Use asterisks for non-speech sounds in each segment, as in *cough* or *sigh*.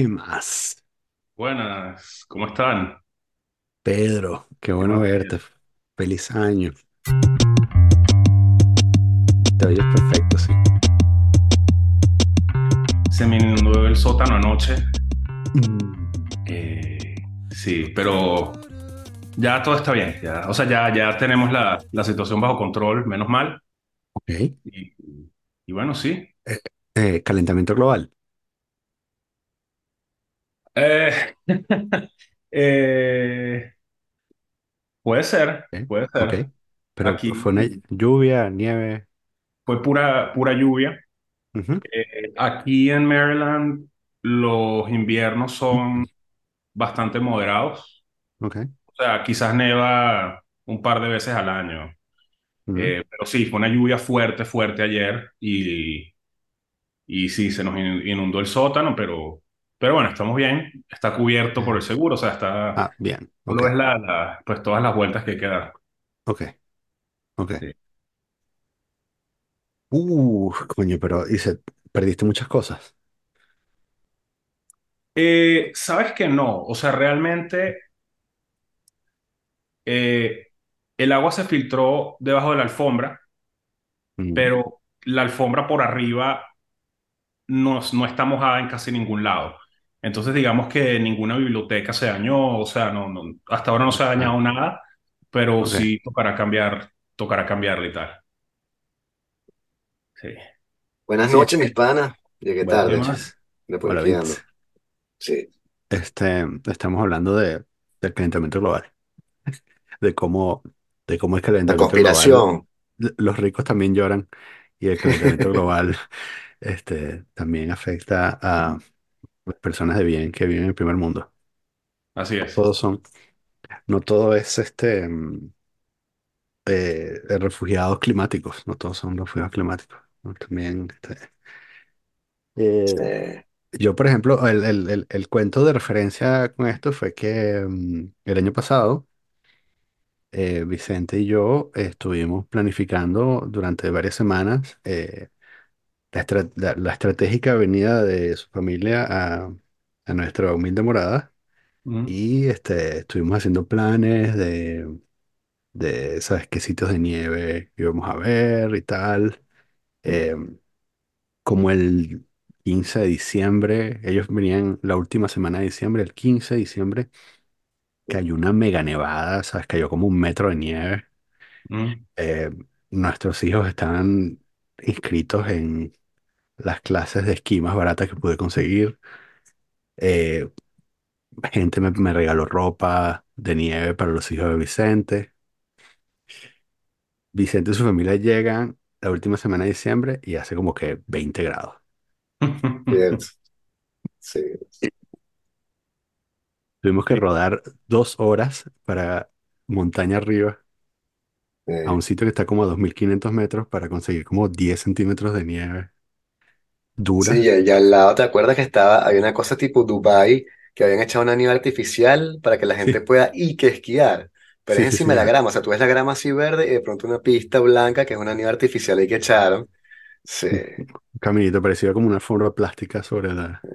¿Qué más? Buenas, ¿cómo están? Pedro, qué ¿Qué bueno más? verte. Feliz año. Te oyes perfecto, sí. Se me inundó el sótano anoche. Mm, Eh, sí, pero ya todo está bien. Ya, o sea, ya, ya tenemos la, la situación bajo control, menos mal. ok. Y, y bueno, sí. Eh, eh, calentamiento global. Eh, *laughs* eh, puede ser, Ok. puede ok. ser. Pero fue una lluvia, nieve. fue pura, pura lluvia. Ujú, Eh, aquí en Maryland los inviernos son bastante moderados. Ok. O sea, quizás neva un par de veces al año. ujú, Eh, pero sí, fue una lluvia fuerte, fuerte ayer y, y sí, se nos in- inundó el sótano, pero, pero bueno, estamos bien. Está cubierto por el seguro, o sea, está, Ah, bien. Ok. solo es la, la- pues todas las vueltas que hay que dar. Ok. Ok. Sí. Uh, coño, pero dice, perdiste muchas cosas. Eh, ¿sabes que no? O sea, realmente eh, el agua se filtró debajo de la alfombra, Mm, pero la alfombra por arriba no, no está mojada en casi ningún lado. Entonces, digamos que ninguna biblioteca se dañó, o sea, no, no- hasta ahora no se ha dañado nada, pero ok. sí tocará cambiar, tocará cambiarle y tal. Sí. Buenas Sí, noches, mis panas. Llegué bueno, ¿qué tarde. Sí. Este, estamos hablando de, del calentamiento global. *laughs* de cómo, de cómo el La calentamiento global, conspiración. l- los ricos también lloran y el calentamiento *laughs* global este, también afecta a las personas de bien que viven en el primer mundo. Así No es. todos son, no todo es este, mm, eh, refugiados climáticos, no todos son refugiados climáticos. ¿no? También, este, eh, yo, por ejemplo, el, el, el, el cuento de referencia con esto fue que mm, el año pasado, eh, Vicente y yo estuvimos planificando durante varias semanas eh, la, estra- la- la estratégica venida de su familia a, a nuestra humilde morada Ujú, y este, estuvimos haciendo planes de, de, ¿sabes qué sitios de nieve íbamos a ver y tal. Eh, como el 15 de diciembre, ellos venían la última semana de diciembre, el 15 de diciembre, cayó una mega nevada, ¿sabes? Cayó como un metro de nieve. ujú, Eh, nuestros hijos estaban inscritos en las clases de esquí más baratas que pude conseguir. Eh, gente me, me regaló ropa de nieve para los hijos de Vicente. Vicente y su familia llegan la última semana de diciembre y hace como que 20 grados. *laughs* Cierto. Sí. Tuvimos que rodar dos horas para montaña arriba a un sitio que está como a 2.500 metros para conseguir como 10 centímetros de nieve Sí, dura. y y al lado, ¿te acuerdas que estaba, había una cosa tipo Dubai, que habían echado una nieve artificial para que la gente Sí, pueda y que esquiar? Pero sí, es sí, encima sí. de la grama, o sea, tú ves la grama así verde y de pronto una pista blanca que es una nieve artificial ahí que echaron. Sí, Un caminito parecido como una alfombra plástica sobre la,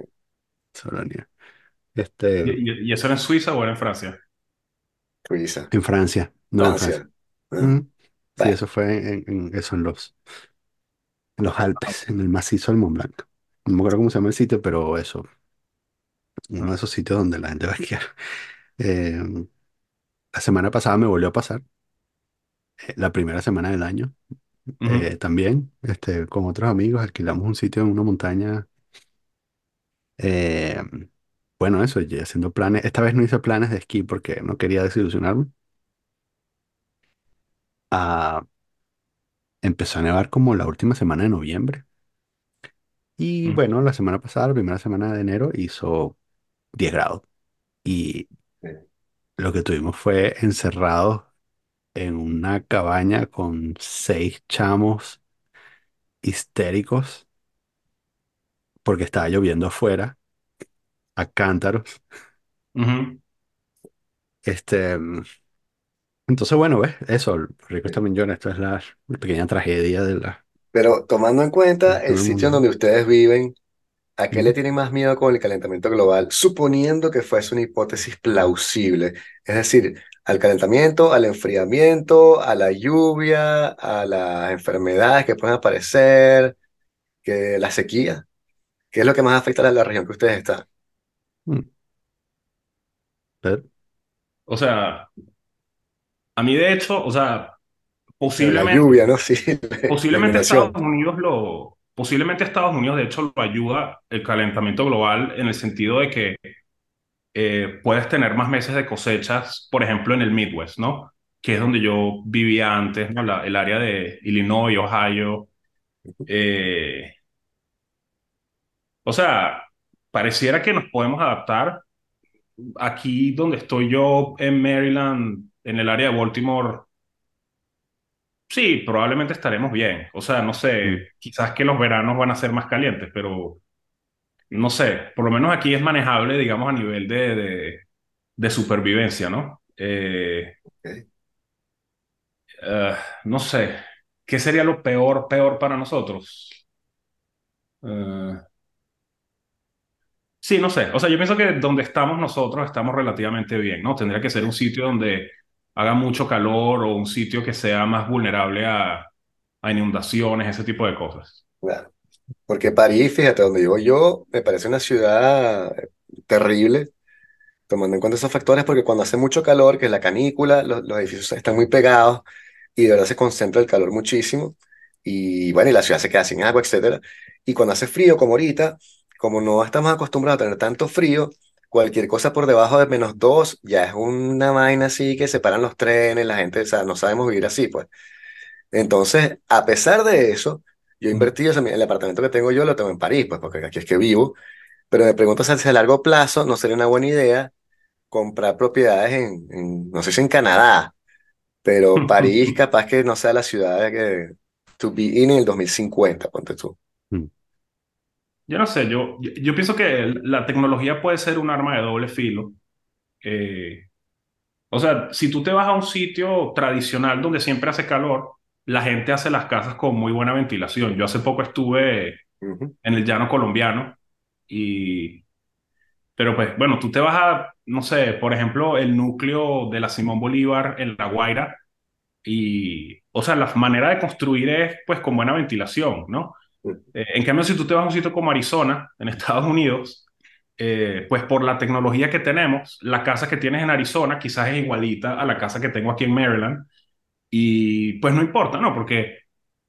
sobre la nieve. Este, ¿Y, eso era en Suiza o era en Francia? Suiza, en Francia, no en Francia. Francia. Ah, Sí, bueno, eso fue en, en- eso en los, en los Alpes, en el macizo del Mont Blanc. No me acuerdo cómo se llama el sitio, pero eso, uno de esos sitios donde la gente va a esquiar. *laughs* Eh, la semana pasada me volvió a pasar, eh, la primera semana del año. Ujú, eh, también, este, con otros amigos, alquilamos un sitio en una montaña. eh, bueno, eso, y haciendo planes. Esta vez no hice planes de esquí porque no quería desilusionarme. Empezó a nevar como la última semana de noviembre. Y ujú, bueno, la semana pasada, la primera semana de enero, hizo 10 grados. Y lo que tuvimos fue encerrados en una cabaña con seis chamos histéricos porque estaba lloviendo afuera a cántaros. Este, mm, entonces, bueno, ves, eso, ricos también lloran. Esto es la pequeña tragedia de la, Pero tomando en cuenta el sitio en mundo. donde ustedes viven, ¿A qué le Ujú. tienen más miedo con el calentamiento global? Suponiendo que fuese una hipótesis plausible. Es decir, al calentamiento, al enfriamiento, a la lluvia, a las enfermedades que pueden aparecer, que la sequía. ¿Qué es lo que más afecta a la región que ustedes están? Mm. Pero, O sea, a mí de hecho, o sea, la posiblemente, lluvia, ¿no? *laughs* Sí, la posiblemente Estados. Unidos lo, posiblemente Estados Unidos de hecho lo ayuda el calentamiento global en el sentido de que eh, puedes tener más meses de cosechas, por ejemplo, en el Midwest, ¿no? Que es donde yo vivía antes, ¿no? La- el área de Illinois, Ohio. eh, o sea, pareciera que nos podemos adaptar. Aquí donde estoy yo en Maryland, en el área de Baltimore, sí, probablemente estaremos bien. O sea, no mm, sé, quizás que los veranos van a ser más calientes, pero no sé, por lo menos aquí es manejable, digamos, a nivel de, de, de supervivencia, ¿no? Eh, eh, no sé, ¿qué sería lo peor, peor para nosotros? Eh, sí, no sé. O sea, yo pienso que donde estamos nosotros estamos relativamente bien, ¿no? Tendría que ser un sitio donde haga mucho calor o un sitio que sea más vulnerable a, inundaciones, ese tipo de cosas. Porque París, fíjate, donde vivo yo, me parece una ciudad terrible, tomando en cuenta esos factores, porque cuando hace mucho calor, que es la canícula, los, los edificios están muy pegados y de verdad se concentra el calor muchísimo. Y bueno, y la ciudad se queda sin agua, etcétera. Y cuando hace frío, como ahorita, como no estamos acostumbrados a tener tanto frío, cualquier cosa por debajo de menos dos ya es una vaina así que se paran los trenes, la gente, o sea, no sabemos vivir así, pues. Entonces, a pesar de eso, yo he invertido, o sea, el apartamento que tengo yo lo tengo en París, pues porque aquí es que vivo, pero me pregunto si a largo plazo no sería una buena idea comprar propiedades en, en, no sé si en Canadá, pero *laughs* París capaz que no sea la ciudad que to be in en el 2050, ponte tú. Yo no sé, yo, yo, yo pienso que la tecnología puede ser un arma de doble filo. Eh, o sea, si tú te vas a un sitio tradicional donde siempre hace calor, la gente hace las casas con muy buena ventilación. Yo hace poco estuve Ujú, en el llano colombiano y, pero pues bueno, tú te vas a, no sé, por ejemplo, el núcleo de la Simón Bolívar en La Guaira y, o sea, la manera de construir es pues con buena ventilación, ¿no? Eh, en cambio, si tú te vas a un sitio como Arizona, en Estados Unidos, eh, pues por la tecnología que tenemos, la casa que tienes en Arizona quizás es igualita a la casa que tengo aquí en Maryland y pues no importa, ¿no? Porque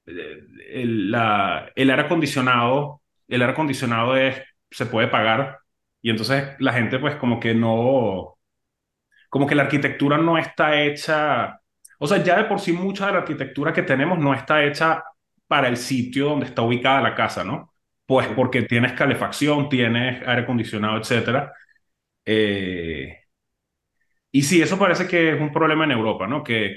eh, el, la- el aire acondicionado, el aire acondicionado es, se puede pagar y entonces la gente pues como que no, como que la arquitectura no está hecha, o sea, ya de por sí mucha de la arquitectura que tenemos no está hecha para el sitio donde está ubicada la casa, ¿no? Pues porque tienes calefacción, tienes aire acondicionado, etcétera. Eh, y sí, eso parece que es un problema en Europa, ¿no? Que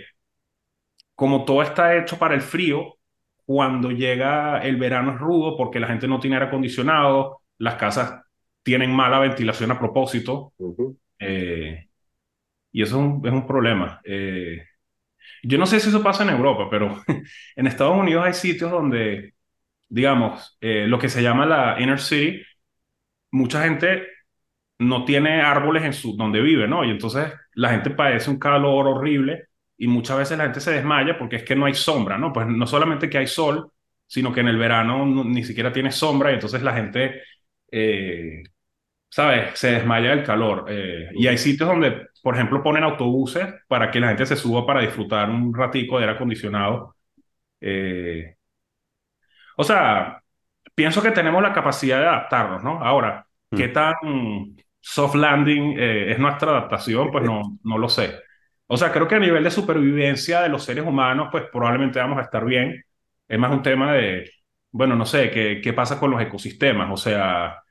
como todo está hecho para el frío, cuando llega el verano es rudo porque la gente no tiene aire acondicionado, las casas tienen mala ventilación a propósito, ujú, eh, y eso es un, es un problema. Eh, yo no sé si eso pasa en Europa, pero *laughs* en Estados Unidos hay sitios donde, digamos, eh, lo que se llama la inner city, mucha gente no tiene árboles en su, donde vive, ¿no? Y entonces la gente padece un calor horrible y muchas veces la gente se desmaya porque es que no hay sombra, ¿no? Pues no solamente que hay sol, sino que en el verano no- ni siquiera tiene sombra y entonces la gente, eh, ¿sabes? Se desmaya del calor. Eh, y hay sitios donde, por ejemplo, ponen autobuses para que la gente se suba para disfrutar un ratico de aire acondicionado. Eh, o sea, pienso que tenemos la capacidad de adaptarnos, ¿no? Ahora, ¿qué mm, tan soft landing eh, es nuestra adaptación? Pues no, no lo sé. O sea, creo que a nivel de supervivencia de los seres humanos, pues probablemente vamos a estar bien. Es más un tema de, bueno, no sé, ¿qué, qué pasa con los ecosistemas? O sea,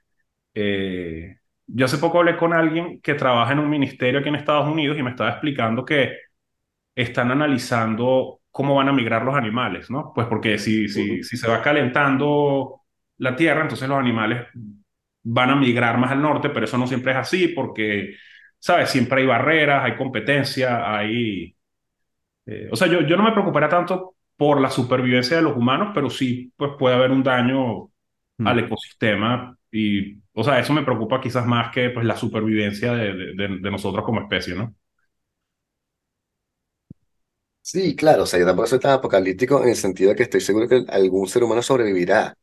eh, yo hace poco hablé con alguien que trabaja en un ministerio aquí en Estados Unidos y me estaba explicando que están analizando cómo van a migrar los animales, ¿no? Pues porque si, si, si se va calentando la tierra, entonces los animales van a migrar más al norte, pero eso no siempre es así porque, ¿sabes? Siempre hay barreras, hay competencia, hay... eh, o sea, yo, yo no me preocuparía tanto por la supervivencia de los humanos, pero sí, pues puede haber un daño al mm. ecosistema Y, o sea, eso me preocupa quizás más que pues, la supervivencia de, de, de- de nosotros como especie, ¿no? Sí, claro, o sea, yo tampoco soy tan apocalíptico en el sentido de que estoy seguro que algún ser humano sobrevivirá.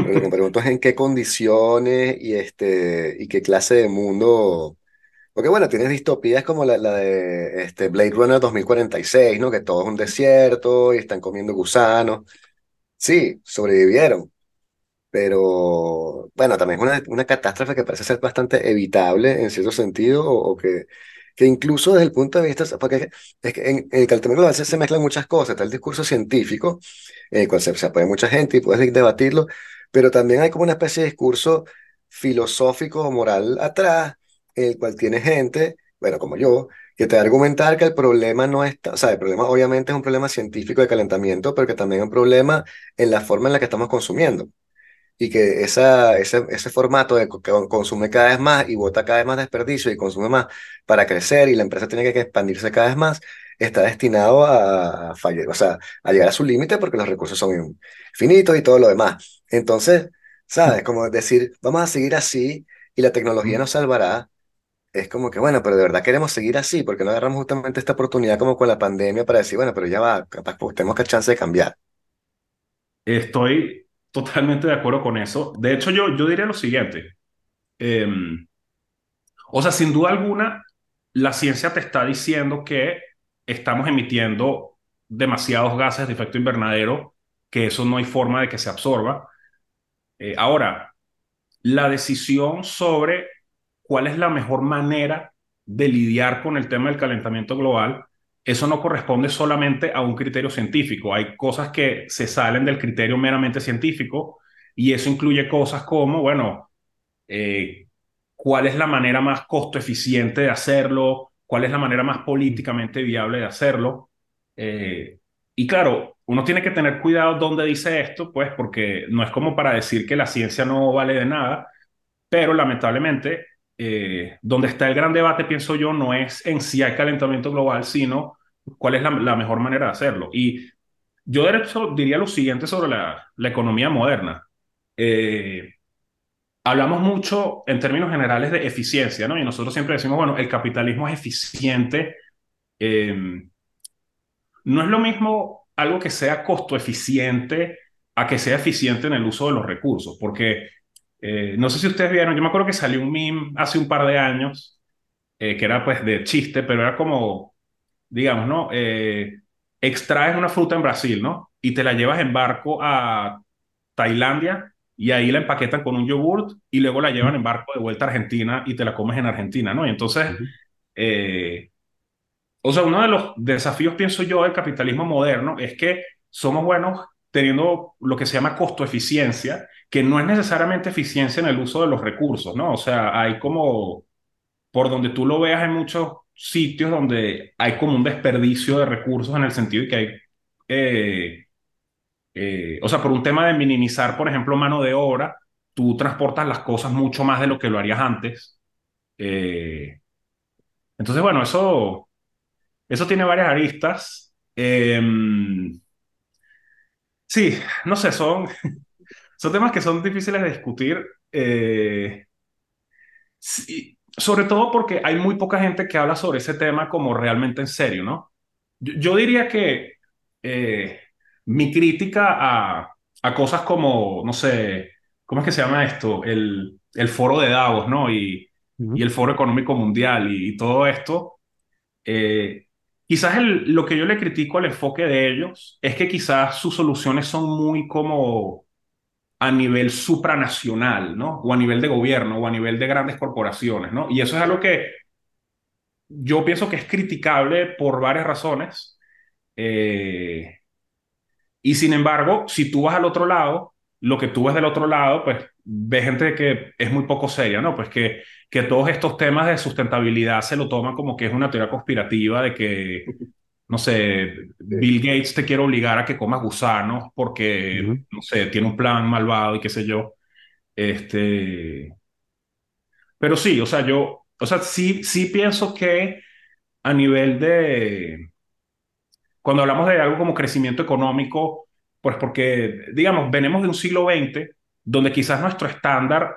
Pero lo que me *laughs* pregunto es en qué condiciones y, este, y qué clase de mundo. Porque bueno, tienes distopías como la, la de este Blade Runner 2046, ¿no? Que todo es un desierto y están comiendo gusanos. Sí, sobrevivieron. Pero bueno, también es una, una catástrofe que parece ser bastante evitable en cierto sentido, o, que, que incluso desde el punto de vista, porque es que en, en el calentamiento global se, se mezclan muchas cosas, está el discurso científico, en el cual se, se apoya mucha gente y puedes debatirlo, pero también hay como una especie de discurso filosófico o moral atrás, en el cual tiene gente, bueno, como yo, que te va a argumentar que el problema no está, o sea, el problema obviamente es un problema científico de calentamiento, pero que también es un problema en la forma en la que estamos consumiendo y que esa, ese, ese formato de que consume cada vez más y bota cada vez más desperdicio y consume más para crecer y la empresa tiene que expandirse cada vez más, está destinado a, a fallar, o sea, a llegar a su límite porque los recursos son infinitos y todo lo demás. Entonces, ¿sabes? Como decir, vamos a seguir así y la tecnología nos salvará. Es como que, bueno, pero de verdad queremos seguir así, porque no agarramos justamente esta oportunidad como con la pandemia para decir, bueno, pero ya va, capaz pues, tenemos que chance de cambiar. Estoy totalmente de acuerdo con eso. De hecho, yo, yo diría lo siguiente. Eh, o sea, sin duda alguna, la ciencia te está diciendo que estamos emitiendo demasiados gases de efecto invernadero, que eso no hay forma de que se absorba. Eh, ahora, la decisión sobre cuál es la mejor manera de lidiar con el tema del calentamiento global, eso no corresponde solamente a un criterio científico. Hay cosas que se salen del criterio meramente científico y eso incluye cosas como, bueno, eh, cuál es la manera más costo eficiente de hacerlo, cuál es la manera más políticamente viable de hacerlo. Eh, y claro, uno tiene que tener cuidado dónde dice esto, pues porque no es como para decir que la ciencia no vale de nada, pero lamentablemente, eh, donde está el gran debate, pienso yo, no es en si hay calentamiento global, sino cuál es la, mejor manera de hacerlo. Y yo de hecho diría lo siguiente sobre la, la economía moderna. Eh, hablamos mucho en términos generales de eficiencia, ¿no? Y nosotros siempre decimos, bueno, el capitalismo es eficiente. eh, no es lo mismo algo que sea costo eficiente a que sea eficiente en el uso de los recursos, porque eh, no sé si ustedes vieron, yo me acuerdo que salió un meme hace un par de años, eh, que era pues de chiste, pero era como, digamos, ¿no? Eh, extraes una fruta en Brasil, ¿no? Y te la llevas en barco a Tailandia y ahí la empaquetan con un yogurt y luego la llevan en barco de vuelta a Argentina y te la comes en Argentina, ¿no? Y entonces, eh, o sea, uno de los desafíos, pienso yo, del capitalismo moderno es que somos buenos teniendo lo que se llama costo eficiencia, que no es necesariamente eficiencia en el uso de los recursos, ¿no? O sea, hay como, por donde tú lo veas en muchos sitios donde hay como un desperdicio de recursos en el sentido de que hay, eh, eh, o sea, por un tema de minimizar, por ejemplo, mano de obra, tú transportas las cosas mucho más de lo que lo harías antes. Eh, entonces, bueno, eso... Eso tiene varias aristas. Eh, sí, no sé, son, son temas que son difíciles de discutir. eh, sí, sobre todo porque hay muy poca gente que habla sobre ese tema como realmente en serio, ¿no? Yo, yo diría que eh, mi crítica a, a cosas como, no sé, ¿cómo es que se llama esto? El, el foro de Davos, ¿no? Y, y ujú, el Foro Económico Mundial y, y todo esto Eh, quizás el- lo que yo le critico al enfoque de ellos es que quizás sus soluciones son muy como a nivel supranacional, ¿no? O a nivel de gobierno o a nivel de grandes corporaciones, ¿no? Y eso es algo que yo pienso que es criticable por varias razones. Eh, y sin embargo, si tú vas al otro lado, lo que tú ves del otro lado, pues ves gente que es muy poco seria, ¿no? Pues que, que todos estos temas de sustentabilidad se lo toman como que es una teoría conspirativa de que, no sé. Bill Gates te quiere obligar a que comas gusanos porque, no sé, tiene un plan malvado y qué sé yo. Este, pero sí, o sea, yo, o sea, sí, sí pienso que a nivel de cuando hablamos de algo como crecimiento económico, pues porque, digamos, venimos de un siglo XX donde quizás nuestro estándar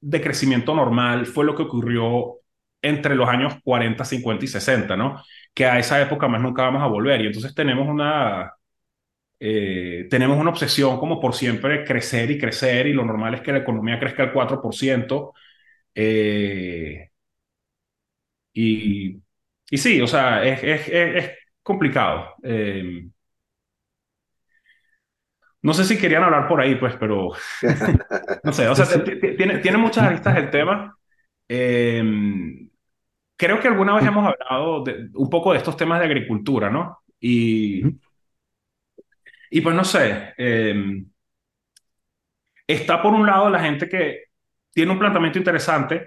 de crecimiento normal fue lo que ocurrió entre los años 40, 50 y 60, ¿no? Que a esa época más nunca vamos a volver. Y entonces tenemos una, eh, tenemos una obsesión como por siempre crecer y crecer y lo normal es que la economía crezca al 4%. eh, y, y sí, o sea, es, es, es, es complicado. Eh, no sé si querían hablar por ahí, pues, pero *laughs* no sé, o sea, tiene, tiene muchas aristas el tema. Eh, creo que alguna vez Mm, hemos hablado de, un poco de estos temas de agricultura, ¿no? Y, y pues no sé, eh, está por un lado la gente que tiene un planteamiento interesante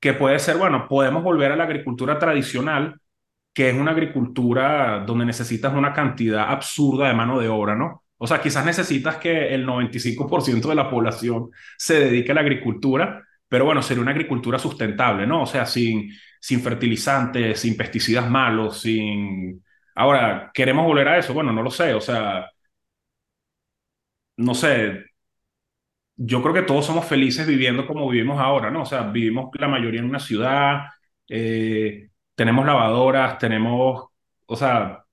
que puede ser, bueno, podemos volver a la agricultura tradicional, que es una agricultura donde necesitas una cantidad absurda de mano de obra, ¿no? O sea, quizás necesitas que el 95% de la población se dedique a la agricultura, pero bueno, sería una agricultura sustentable, ¿no? O sea, sin, sin fertilizantes, sin pesticidas malos, sin... Ahora, ¿queremos volver a eso? Bueno, no lo sé, o sea, no sé, yo creo que todos somos felices viviendo como vivimos ahora, ¿no? O sea, vivimos la mayoría en una ciudad, eh, tenemos lavadoras, tenemos, o sea,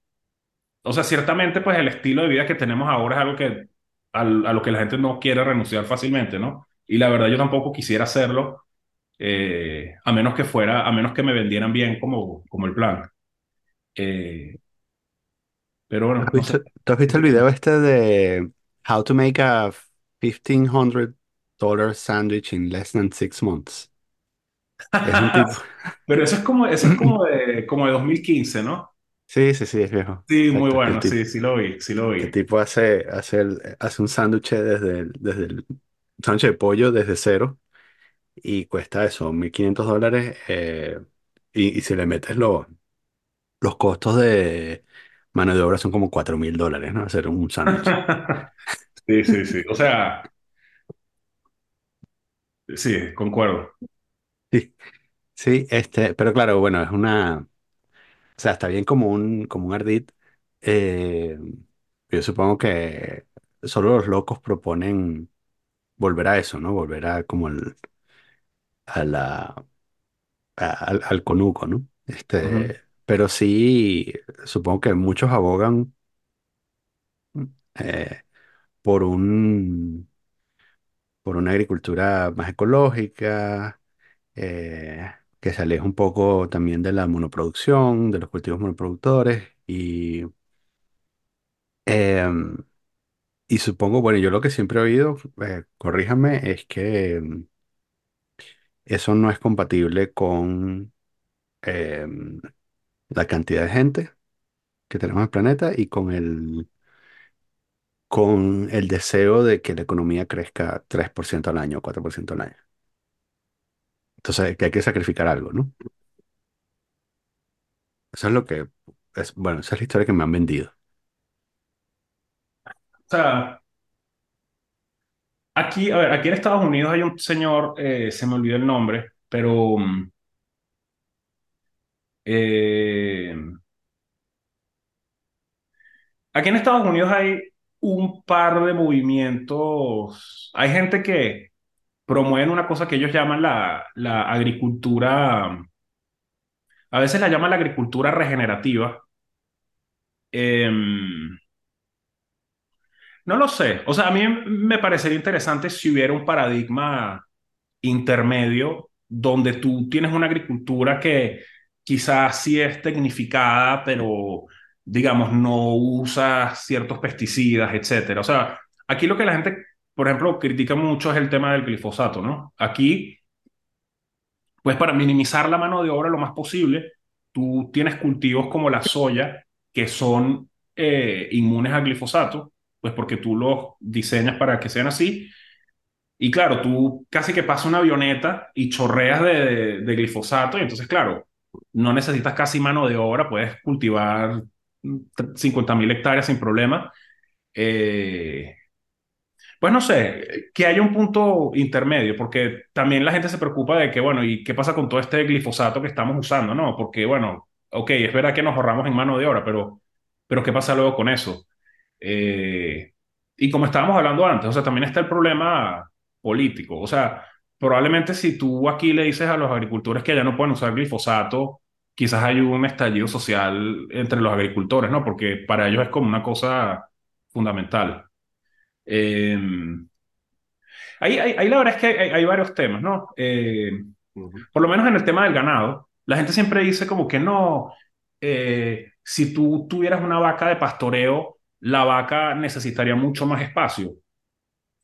o sea, ciertamente, pues el estilo de vida que tenemos ahora es algo que al- a lo que la gente no quiere renunciar fácilmente, ¿no? Y la verdad yo tampoco quisiera hacerlo, eh, a menos que fuera, a menos que me vendieran bien como, como el plan. Eh, pero ¿Has bueno, no sé. visto, tú has visto el video este de How to make a $1,500 sandwich in less than six months? Es un tipo... *laughs* Pero eso es como, eso es como de, como de 2015, ¿no? Sí, sí, sí, es viejo. Sí, muy Exacto, que el bueno, tipo, sí, sí lo vi, sí lo que el vi. tipo hace, hace, el- hace un sándwich desde el, desde el sándwich de pollo desde cero y cuesta eso, 1.500 dólares eh, y, y si le metes lo- los costos de mano de obra son como 4.000 dólares, ¿no? Hacer un sándwich. *laughs* Sí, sí, sí. O sea, sí, concuerdo. Sí, sí, este, pero claro, bueno, es una, o sea, está bien como un, como un ardid. eh, yo supongo que solo los locos proponen volver a eso, ¿no? Volver a como el, a la, a- al, al conuco, ¿no? Este, pero sí, supongo que muchos abogan eh, por un, por una agricultura más ecológica, eh, que se aleja un poco también de la monoproducción, de los cultivos monoproductores y, em, y supongo, bueno, yo lo que siempre he oído, eh, corríjame, es que em, eso no es compatible con em, la cantidad de gente que tenemos en el planeta y con el, con el deseo de que la economía crezca 3% al año, 4% al año. Entonces, que hay que sacrificar algo, ¿no? Eso es lo que, es, bueno, esa es la historia que me han vendido. O sea, aquí, a ver, aquí en Estados Unidos hay un señor, eh, se me olvidó el nombre, pero mm, eh, aquí en Estados Unidos hay un par de movimientos. Hay gente que promueven una cosa que ellos llaman la, la agricultura, a veces la llaman la agricultura regenerativa. Em, no lo sé. O sea, a mí me parecería interesante si hubiera un paradigma intermedio donde tú tienes una agricultura que quizás sí es tecnificada, pero digamos no usa ciertos pesticidas, etcétera. O sea, aquí lo que la gente, por ejemplo, critica mucho es el tema del glifosato, ¿no? Aquí, pues para minimizar la mano de obra lo más posible, tú tienes cultivos como la soya que son eh, inmunes al glifosato, pues porque tú los diseñas para que sean así y claro, tú casi que pasas una avioneta y chorreas de, de- glifosato y entonces, claro, no necesitas casi mano de obra, puedes cultivar 50.000 hectáreas sin problema. Eh, pues no sé, que haya un punto intermedio, porque también la gente se preocupa de que, bueno, ¿y qué pasa con todo este glifosato que estamos usando? No, porque, bueno, ok, es verdad que nos ahorramos en mano de obra, pero, pero ¿qué pasa luego con eso? Eh, y como estábamos hablando antes, o sea, también está el problema político. O sea, probablemente si tú aquí le dices a los agricultores que ya no pueden usar glifosato, quizás hay un estallido social entre los agricultores, ¿no? Porque para ellos es como una cosa fundamental. Eh, ahí, ahí- ahí la verdad es que hay, hay varios temas, ¿no? Eh, Ujú. por lo menos en el tema del ganado, la gente siempre dice como que no, eh, si tú tuvieras una vaca de pastoreo, la vaca necesitaría mucho más espacio.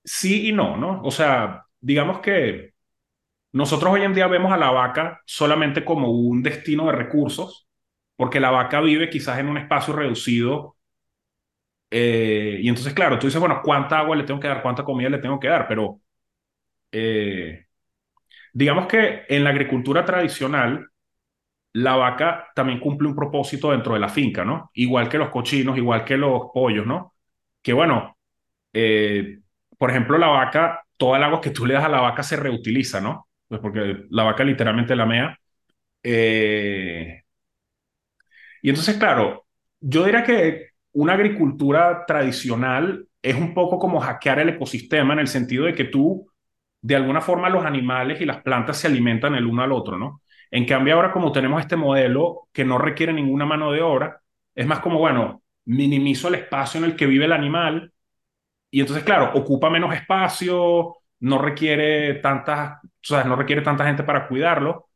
Sí y no, ¿no? O sea, digamos que nosotros hoy en día vemos a la vaca solamente como un destino de recursos, porque la vaca vive quizás en un espacio reducido. eh, y entonces, claro, tú dices, bueno, ¿cuánta agua le tengo que dar? ¿Cuánta comida le tengo que dar? Pero eh, digamos que en la agricultura tradicional, la vaca también cumple un propósito dentro de la finca, ¿no? Igual que los cochinos, igual que los pollos, ¿no? Que bueno, eh, por ejemplo, la vaca, toda el agua que tú le das a la vaca se reutiliza, ¿no? Pues porque la vaca literalmente la mea. Eh, y entonces, claro, yo diría que una agricultura tradicional es un poco como hackear el ecosistema en el sentido de que tú, de alguna forma, los animales y las plantas se alimentan el uno al otro, ¿no? En cambio, ahora como tenemos este modelo que no requiere ninguna mano de obra, es más como, bueno, minimizo el espacio en el que vive el animal y entonces, claro, ocupa menos espacio, no requiere tantas, o no requiere tanta gente para cuidarlo.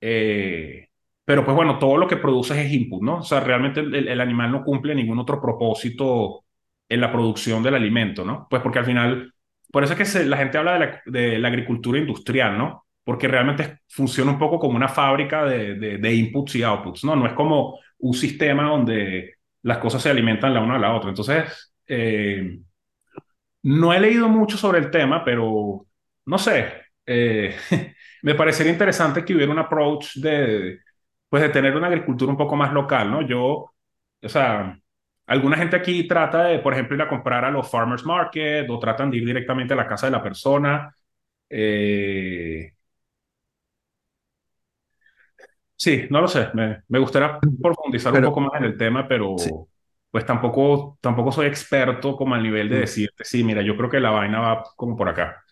eh, pero pues bueno, todo lo que produces es input, ¿no? O sea, realmente el, animal no cumple ningún otro propósito en la producción del alimento, ¿no? Pues porque al final, por eso es que la gente habla de la, de la agricultura industrial, ¿no? Porque realmente funciona un poco como una fábrica de, de, de inputs y outputs, ¿no? No es como un sistema donde las cosas se alimentan la una a la otra. Entonces, eh, no he leído mucho sobre el tema, pero no sé. eh, *laughs* me parecería interesante que hubiera un approach de, pues, de tener una agricultura un poco más local, ¿no? Yo, o sea, alguna gente aquí trata de, por ejemplo, ir a comprar a los farmers market o tratan de ir directamente a la casa de la persona. Eh, sí, no lo sé. Me, me gustaría profundizar un poco más en el tema, sí. pero pues tampoco, tampoco soy experto como al nivel de decirte, sí, mira, yo creo que la vaina va como por acá.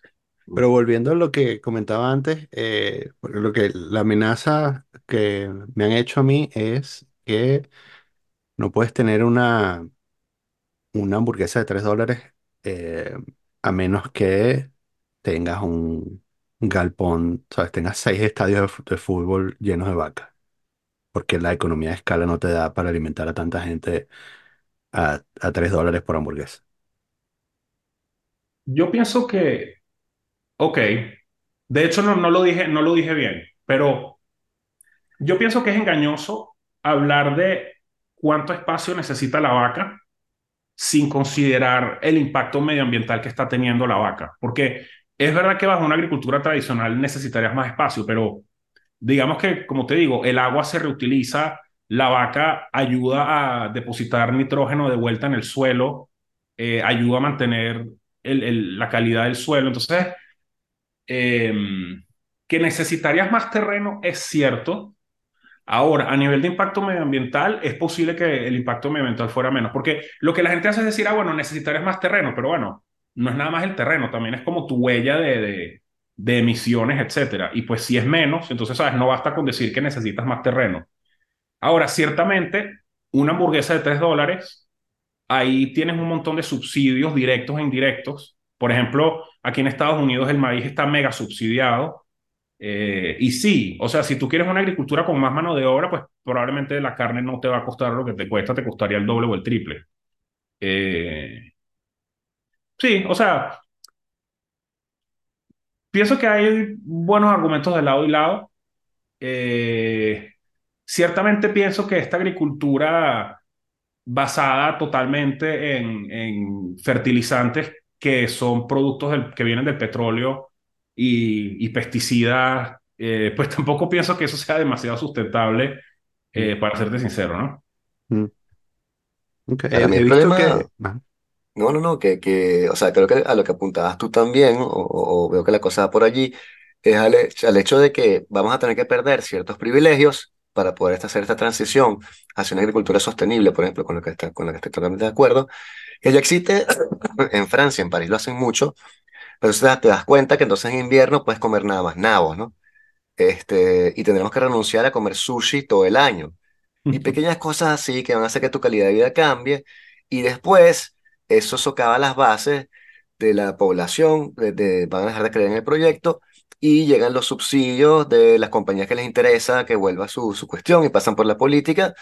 Pero volviendo a lo que comentaba antes, eh, lo que la amenaza que me han hecho a mí es que no puedes tener una, una hamburguesa de 3 dólares eh, a menos que tengas un galpón, ¿sabes? Tengas seis estadios de, de fútbol llenos de vacas, porque la economía de escala no te da para alimentar a tanta gente a, a 3 dólares por hamburguesa. Yo pienso que, ok, de hecho no, no lo dije, no lo dije bien, pero yo pienso que es engañoso hablar de cuánto espacio necesita la vaca sin considerar el impacto medioambiental que está teniendo la vaca. Porque es verdad que bajo una agricultura tradicional necesitarías más espacio, pero digamos que, como te digo, el agua se reutiliza, la vaca ayuda a depositar nitrógeno de vuelta en el suelo, eh, ayuda a mantener la calidad del suelo. Entonces, eh, que necesitarías más terreno es cierto. Ahora, a nivel de impacto medioambiental, es posible que el impacto medioambiental fuera menos, porque lo que la gente hace es decir, ah, bueno, necesitarías más terreno, pero bueno, no es nada más el terreno, también es como tu huella de, de, emisiones, etcétera. Y pues si es menos, entonces, ¿sabes? No basta con decir que necesitas más terreno. Ahora, ciertamente, una hamburguesa de 3 dólares, ahí tienes un montón de subsidios directos e indirectos. Por ejemplo, aquí en Estados Unidos el maíz está mega subsidiado. Eh, y sí, o sea, si tú quieres una agricultura con más mano de obra, pues probablemente la carne no te va a costar lo que te cuesta, te costaría el doble o el triple. Eh, sí, o sea, pienso que hay buenos argumentos de lado y lado. Eh, ciertamente pienso que esta agricultura basada totalmente en, en fertilizantes que son productos del- que vienen del petróleo y, y pesticidas, eh, pues *laughs* tampoco pienso que eso sea demasiado sustentable, Mm, eh, para serte sincero, ¿no? mm. Ok, He, visto problema, que... no, no, no, que, que, o sea, creo que a lo que apuntabas tú también, o, o- veo que la cosa va por allí, es al, hecho al hecho de que vamos a tener que perder ciertos privilegios para poder esta- hacer esta transición hacia una agricultura sostenible, por ejemplo, con lo que está, con la que estoy totalmente de acuerdo, que ya existe *coughs* en Francia, en París lo hacen mucho, Pero entonces te das cuenta que entonces en invierno puedes comer nada más nabos, ¿no? Este, y tendremos que renunciar a comer sushi todo el año. Y pequeñas cosas así que van a hacer que tu calidad de vida cambie. Y después eso socava las bases de la población, de- de- van a dejar de creer en el proyecto y llegan los subsidios de las compañías que les interesa que vuelva su, su cuestión y pasan por la política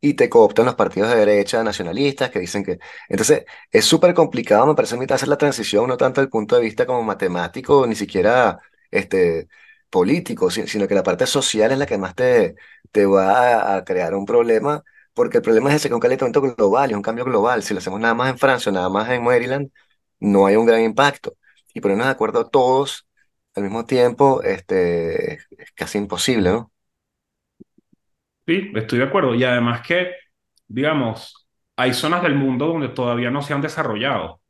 y te cooptan los partidos de derecha nacionalistas que dicen que... Entonces, es súper complicado, me parece a mí hacer la transición, no tanto desde el punto de vista como matemático, ni siquiera este, político, si- sino que la parte social es la que más te, te va a crear un problema, porque el problema es ese, que es un calentamiento global, es un cambio global. Si lo hacemos nada más en Francia o nada más en Maryland, no hay un gran impacto. Y ponernos de acuerdo todos al mismo tiempo, este, es casi imposible, ¿no? Sí, estoy de acuerdo. Y además que, digamos, hay zonas del mundo donde todavía no se han desarrollado.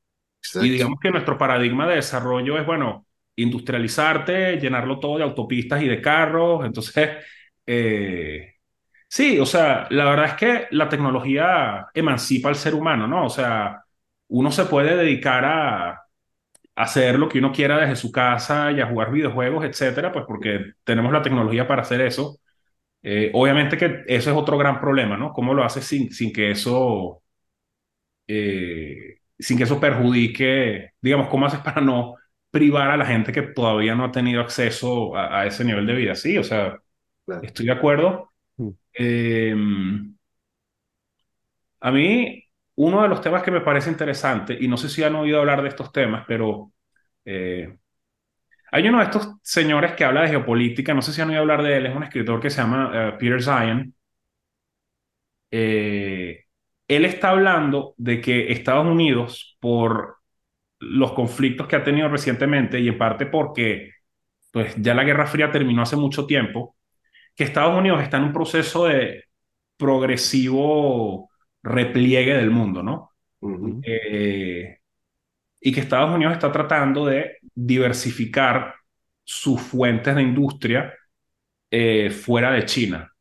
Y Exacto. digamos que nuestro paradigma de desarrollo es, bueno, industrializarte, llenarlo todo de autopistas y de carros. Entonces, *laughs* eh, sí, o sea, la verdad es que la tecnología emancipa al ser humano, ¿no? O sea, uno se puede dedicar a hacer lo que uno quiera desde su casa y a jugar videojuegos, etcétera, pues porque tenemos la tecnología para hacer eso. Eh, obviamente que eso es otro gran problema, ¿no? ¿Cómo lo haces sin, sin que eso, eh, sin que eso perjudique, digamos, cómo haces para no privar a la gente que todavía no ha tenido acceso a, a ese nivel de vida? Sí, o sea, Claro. estoy de acuerdo. Eh, a mí, uno de los temas que me parece interesante, y no sé si han oído hablar de estos temas, pero eh, hay uno de estos señores que habla de geopolítica, no sé si han oído hablar de él, es un escritor que se llama eh, Peter Zion. Eh, él está hablando de que Estados Unidos, por los conflictos que ha tenido recientemente, y en parte porque pues, ya la Guerra Fría terminó hace mucho tiempo, que Estados Unidos está en un proceso de progresivo repliegue del mundo, ¿no? Ujú, Eh, y que Estados Unidos está tratando de diversificar sus fuentes de industria eh, fuera de China.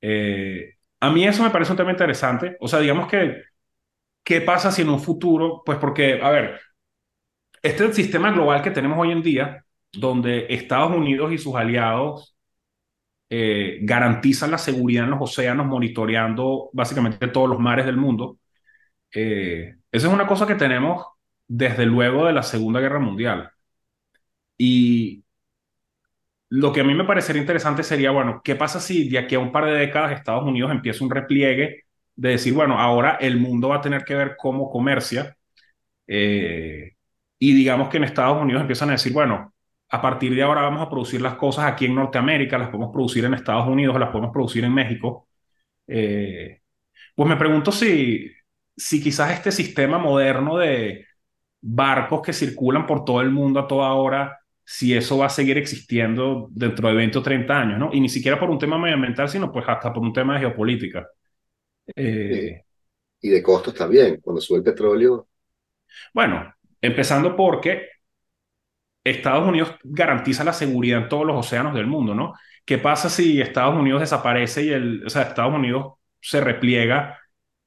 Eh, a mí eso me parece un tema interesante. O sea, digamos que, ¿qué pasa si en un futuro, pues porque, a ver, este sistema global que tenemos hoy en día, donde Estados Unidos y sus aliados eh, garantizan la seguridad en los océanos, monitoreando básicamente todos los mares del mundo. Eh, esa es una cosa que tenemos desde luego de la Segunda Guerra Mundial. Y lo que a mí me parecería interesante sería, bueno, ¿qué pasa si de aquí a un par de décadas Estados Unidos empieza un repliegue de decir, bueno, ahora el mundo va a tener que ver cómo comercia? eh, y digamos que en Estados Unidos empiezan a decir, bueno, a partir de ahora vamos a producir las cosas aquí en Norteamérica, las podemos producir en Estados Unidos, las podemos producir en México. Eh, pues me pregunto si, si quizás este sistema moderno de barcos que circulan por todo el mundo a toda hora, si eso va a seguir existiendo dentro de 20 o 30 años, ¿no? Y ni siquiera por un tema medioambiental, sino pues hasta por un tema de geopolítica. sí. Eh, Y de costos también, cuando sube el petróleo. bueno, empezando porque Estados Unidos garantiza la seguridad en todos los océanos del mundo, ¿no? ¿Qué pasa si Estados Unidos desaparece y el, o sea, Estados Unidos se repliega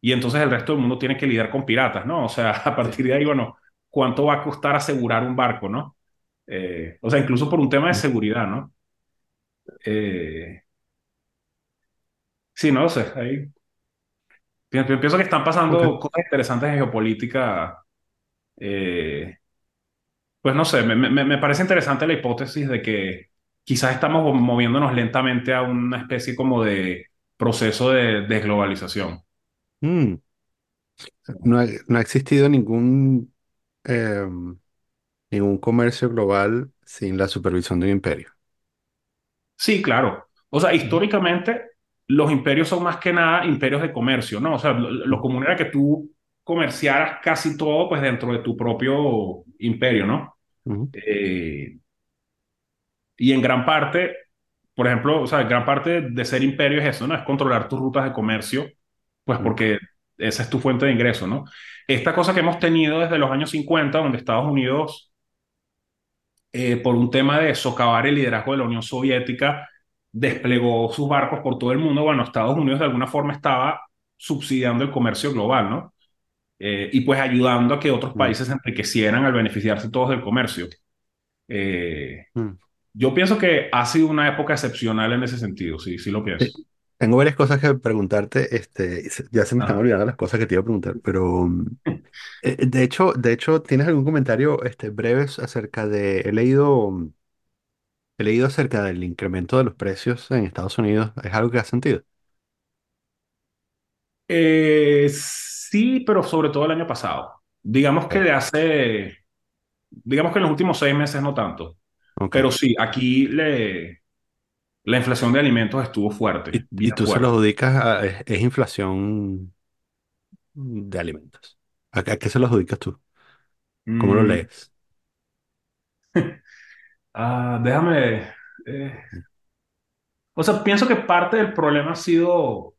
y entonces el resto del mundo tiene que lidiar con piratas, ¿no? O sea, *laughs* a partir de ahí, bueno, ¿cuánto va a costar asegurar un barco, ¿no? Eh, o sea, incluso por un tema de seguridad, ¿no? Eh, sí, no sé. Ahí, pi- pi- pienso que están pasando cosas interesantes en geopolítica. eh, pues no sé, me, me- me parece interesante la hipótesis de que quizás estamos moviéndonos lentamente a una especie como de proceso de desglobalización. Mm. No ha, no ha existido ningún, em, ningún comercio global sin la supervisión de un imperio. Sí, claro. O sea, Ujú, históricamente los imperios son más que nada imperios de comercio, ¿no? O sea, lo, común era que tú comerciaras casi todo pues dentro de tu propio imperio, ¿no? Eh, y en gran parte, por ejemplo, o sea, gran parte de ser imperio es eso, ¿no? Es controlar tus rutas de comercio, pues porque esa es tu fuente de ingreso, ¿no? Esta cosa que hemos tenido desde los años 50, donde Estados Unidos eh, por un tema de socavar el liderazgo de la Unión Soviética, desplegó sus barcos por todo el mundo. Bueno, Estados Unidos de alguna forma estaba subsidiando el comercio global, ¿no? Eh, y pues ayudando a que otros Mm, países se enriquecieran al beneficiarse todos del comercio. Eh, mm. yo pienso que ha sido una época excepcional en ese sentido, sí, sí lo Eh, pienso. Tengo varias cosas que preguntarte, este, ya se me están Ajá. olvidando las cosas que te iba a preguntar, pero mm, eh, de hecho, de hecho, ¿tienes algún comentario este, breves acerca de, he leído, mm, he leído acerca del incremento de los precios en Estados Unidos, ¿es algo que has sentido? Eh, sí, pero sobre todo el año pasado. Digamos que de hace, digamos que en los últimos seis meses no tanto, pero sí, aquí le, la inflación de alimentos estuvo fuerte, Y, tú se lo adjudicas a, es, es inflación de alimentos. ¿A, a qué se lo adjudicas tú? ¿Cómo lo Mm, lees? *laughs* ah, déjame, eh, o sea, pienso que parte del problema ha sido,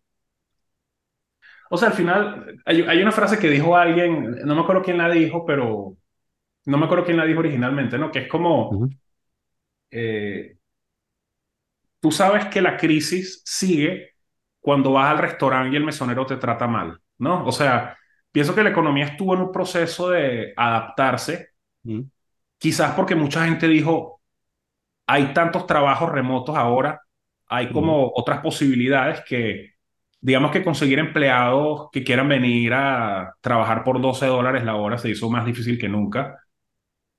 o sea, al final hay, hay una frase que dijo alguien, no me acuerdo quién la dijo, pero no me acuerdo quién la dijo originalmente, ¿no? Que es como, Ujú, eh, tú sabes que la crisis sigue cuando vas al restaurante y el mesonero te trata mal, ¿no? O sea, pienso que la economía estuvo en un proceso de adaptarse, ujú, quizás porque mucha gente dijo, hay tantos trabajos remotos ahora, hay como otras posibilidades que, digamos que conseguir empleados que quieran venir a trabajar por 12 dólares la hora se hizo más difícil que nunca.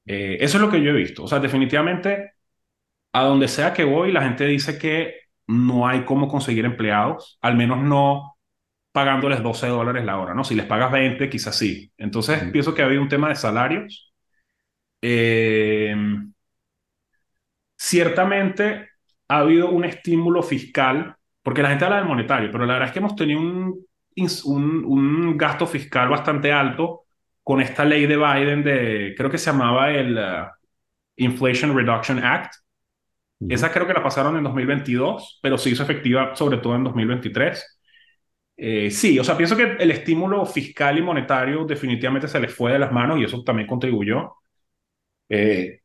Eh, eso es lo que yo he visto. O sea, definitivamente, a donde sea que voy, la gente dice que no hay cómo conseguir empleados, al menos no pagándoles 12 dólares la hora, ¿no? Si les pagas 20, quizás sí. Entonces, ujú, pienso que ha habido un tema de salarios. Eh, ciertamente ha habido un estímulo fiscal, porque la gente habla del monetario, pero la verdad es que hemos tenido un, un, un gasto fiscal bastante alto con esta ley de Biden de, creo que se llamaba el uh, Inflation Reduction Act. ujú. Esa creo que la pasaron en 2022, pero se hizo efectiva sobre todo en 2023. Eh, sí, o sea, pienso que el estímulo fiscal y monetario definitivamente se les fue de las manos y eso también contribuyó. Eh,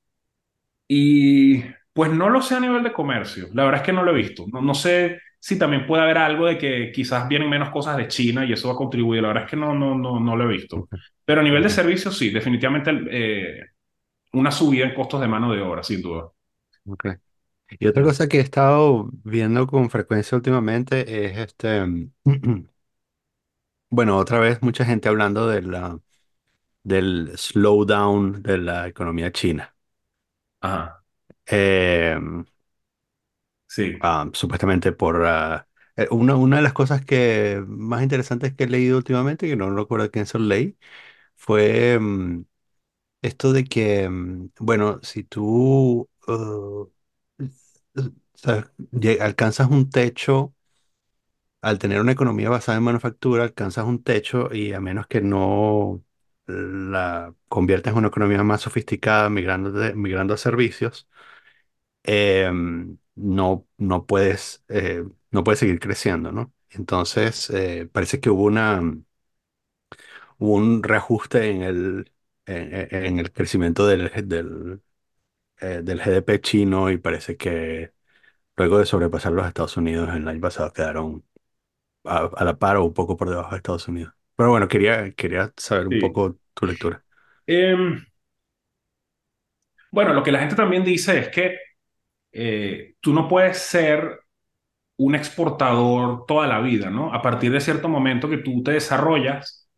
Y pues no lo sé a nivel de comercio. La verdad es que no lo he visto. No, no sé si también puede haber algo de que quizás vienen menos cosas de China y eso va a contribuir. La verdad es que no, no, no, no lo he visto. Pero a nivel de servicios, sí, definitivamente eh, una subida en costos de mano de obra, sin duda. ok. Y otra cosa que he estado viendo con frecuencia últimamente es este, *clears throat* bueno, otra vez mucha gente hablando de la, del slowdown de la economía china. Ajá, Eh, sí, ah, supuestamente por ah, eh, una, una de las cosas que más interesantes que he leído últimamente, que no recuerdo quién se lo leí, fue mm, esto de que, mm, bueno, si tú uh, alcanzas un techo al tener una economía basada en manufactura, alcanzas un techo y a menos que no la conviertas en una economía más sofisticada, migrando, migrando a servicios, em, no, no puedes, eh, no puedes seguir creciendo, ¿no? Entonces, eh, parece que hubo una, hubo un reajuste en el, en, en- en el crecimiento del, del, eh, del GDP chino y parece que luego de sobrepasar los Estados Unidos en el año pasado quedaron a, a la par o un poco por debajo de Estados Unidos. Pero bueno, quería, quería saber un sí. poco tu lectura. Em, bueno, lo que la gente también dice es que eh, tú no puedes ser un exportador toda la vida, ¿no? A partir de cierto momento que tú te desarrollas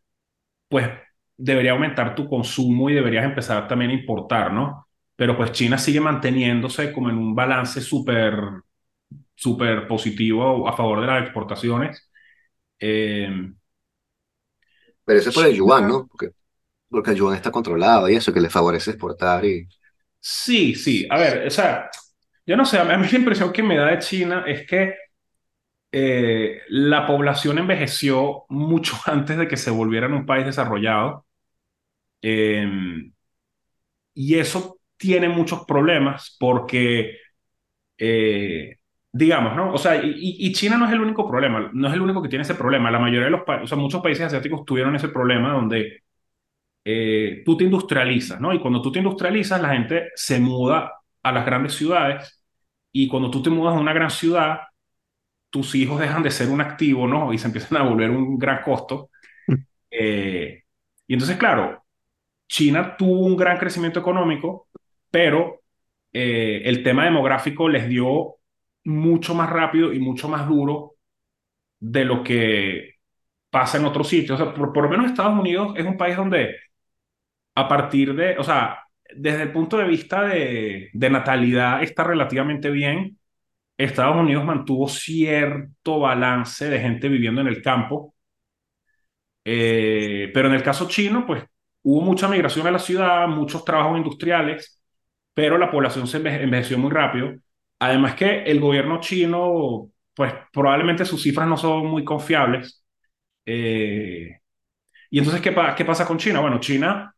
pues debería aumentar tu consumo y deberías empezar también a importar, ¿no? Pero pues China sigue manteniéndose como en un balance súper, súper positivo a favor de las exportaciones. Eh, Pero eso es por el yuan, ¿no? Porque, porque el yuan está controlado y eso que le favorece exportar y... sí, sí. A ver, o sea, yo no sé, a mí la impresión que me da de China es que eh, la población envejeció mucho *laughs* antes de que se volviera un país desarrollado. Eh, y eso tiene muchos problemas porque eh, digamos, ¿no? O sea, y, y China no es el único problema, no es el único que tiene ese problema. La mayoría de los países, o sea, muchos países asiáticos tuvieron ese problema donde eh, tú te industrializas, ¿no? Y cuando tú te industrializas, la gente se muda a las grandes ciudades y cuando tú te mudas a una gran ciudad, tus hijos dejan de ser un activo, ¿no? Y se empiezan a volver un gran costo. Eh, Y entonces, claro, China tuvo un gran crecimiento económico, pero eh, el tema demográfico les dio mucho más rápido y mucho más duro de lo que pasa en otros sitios. O sea, por, por lo menos Estados Unidos es un país donde a partir de, o sea, desde el punto de vista de, de natalidad está relativamente bien. Estados Unidos mantuvo cierto balance de gente viviendo en el campo, eh, pero en el caso chino, pues hubo mucha migración a la ciudad, muchos trabajos industriales, pero la población se enveje- envejeció muy rápido. Además que el gobierno chino, pues probablemente sus cifras no son muy confiables. Eh, y entonces, ¿qué, pa- qué pasa con China? Bueno, China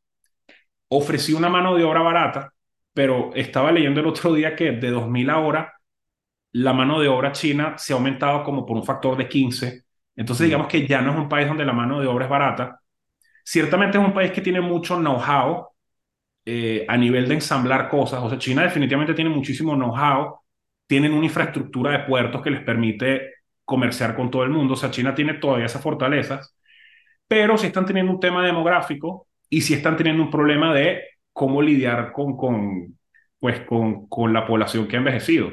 ofreció una mano de obra barata, pero estaba leyendo el otro día que de 2000 ahora la mano de obra china se ha aumentado como por un factor de 15. Entonces, Mm, digamos que ya no es un país donde la mano de obra es barata. Ciertamente es un país que tiene mucho know-how eh, a nivel de ensamblar cosas. O sea, China definitivamente tiene muchísimo know-how. Tienen una infraestructura de puertos que les permite comerciar con todo el mundo. O sea, China tiene todavía esas fortalezas pero sí están teniendo un tema demográfico y sí están teniendo un problema de cómo lidiar con, con, pues, con, con la población que ha envejecido.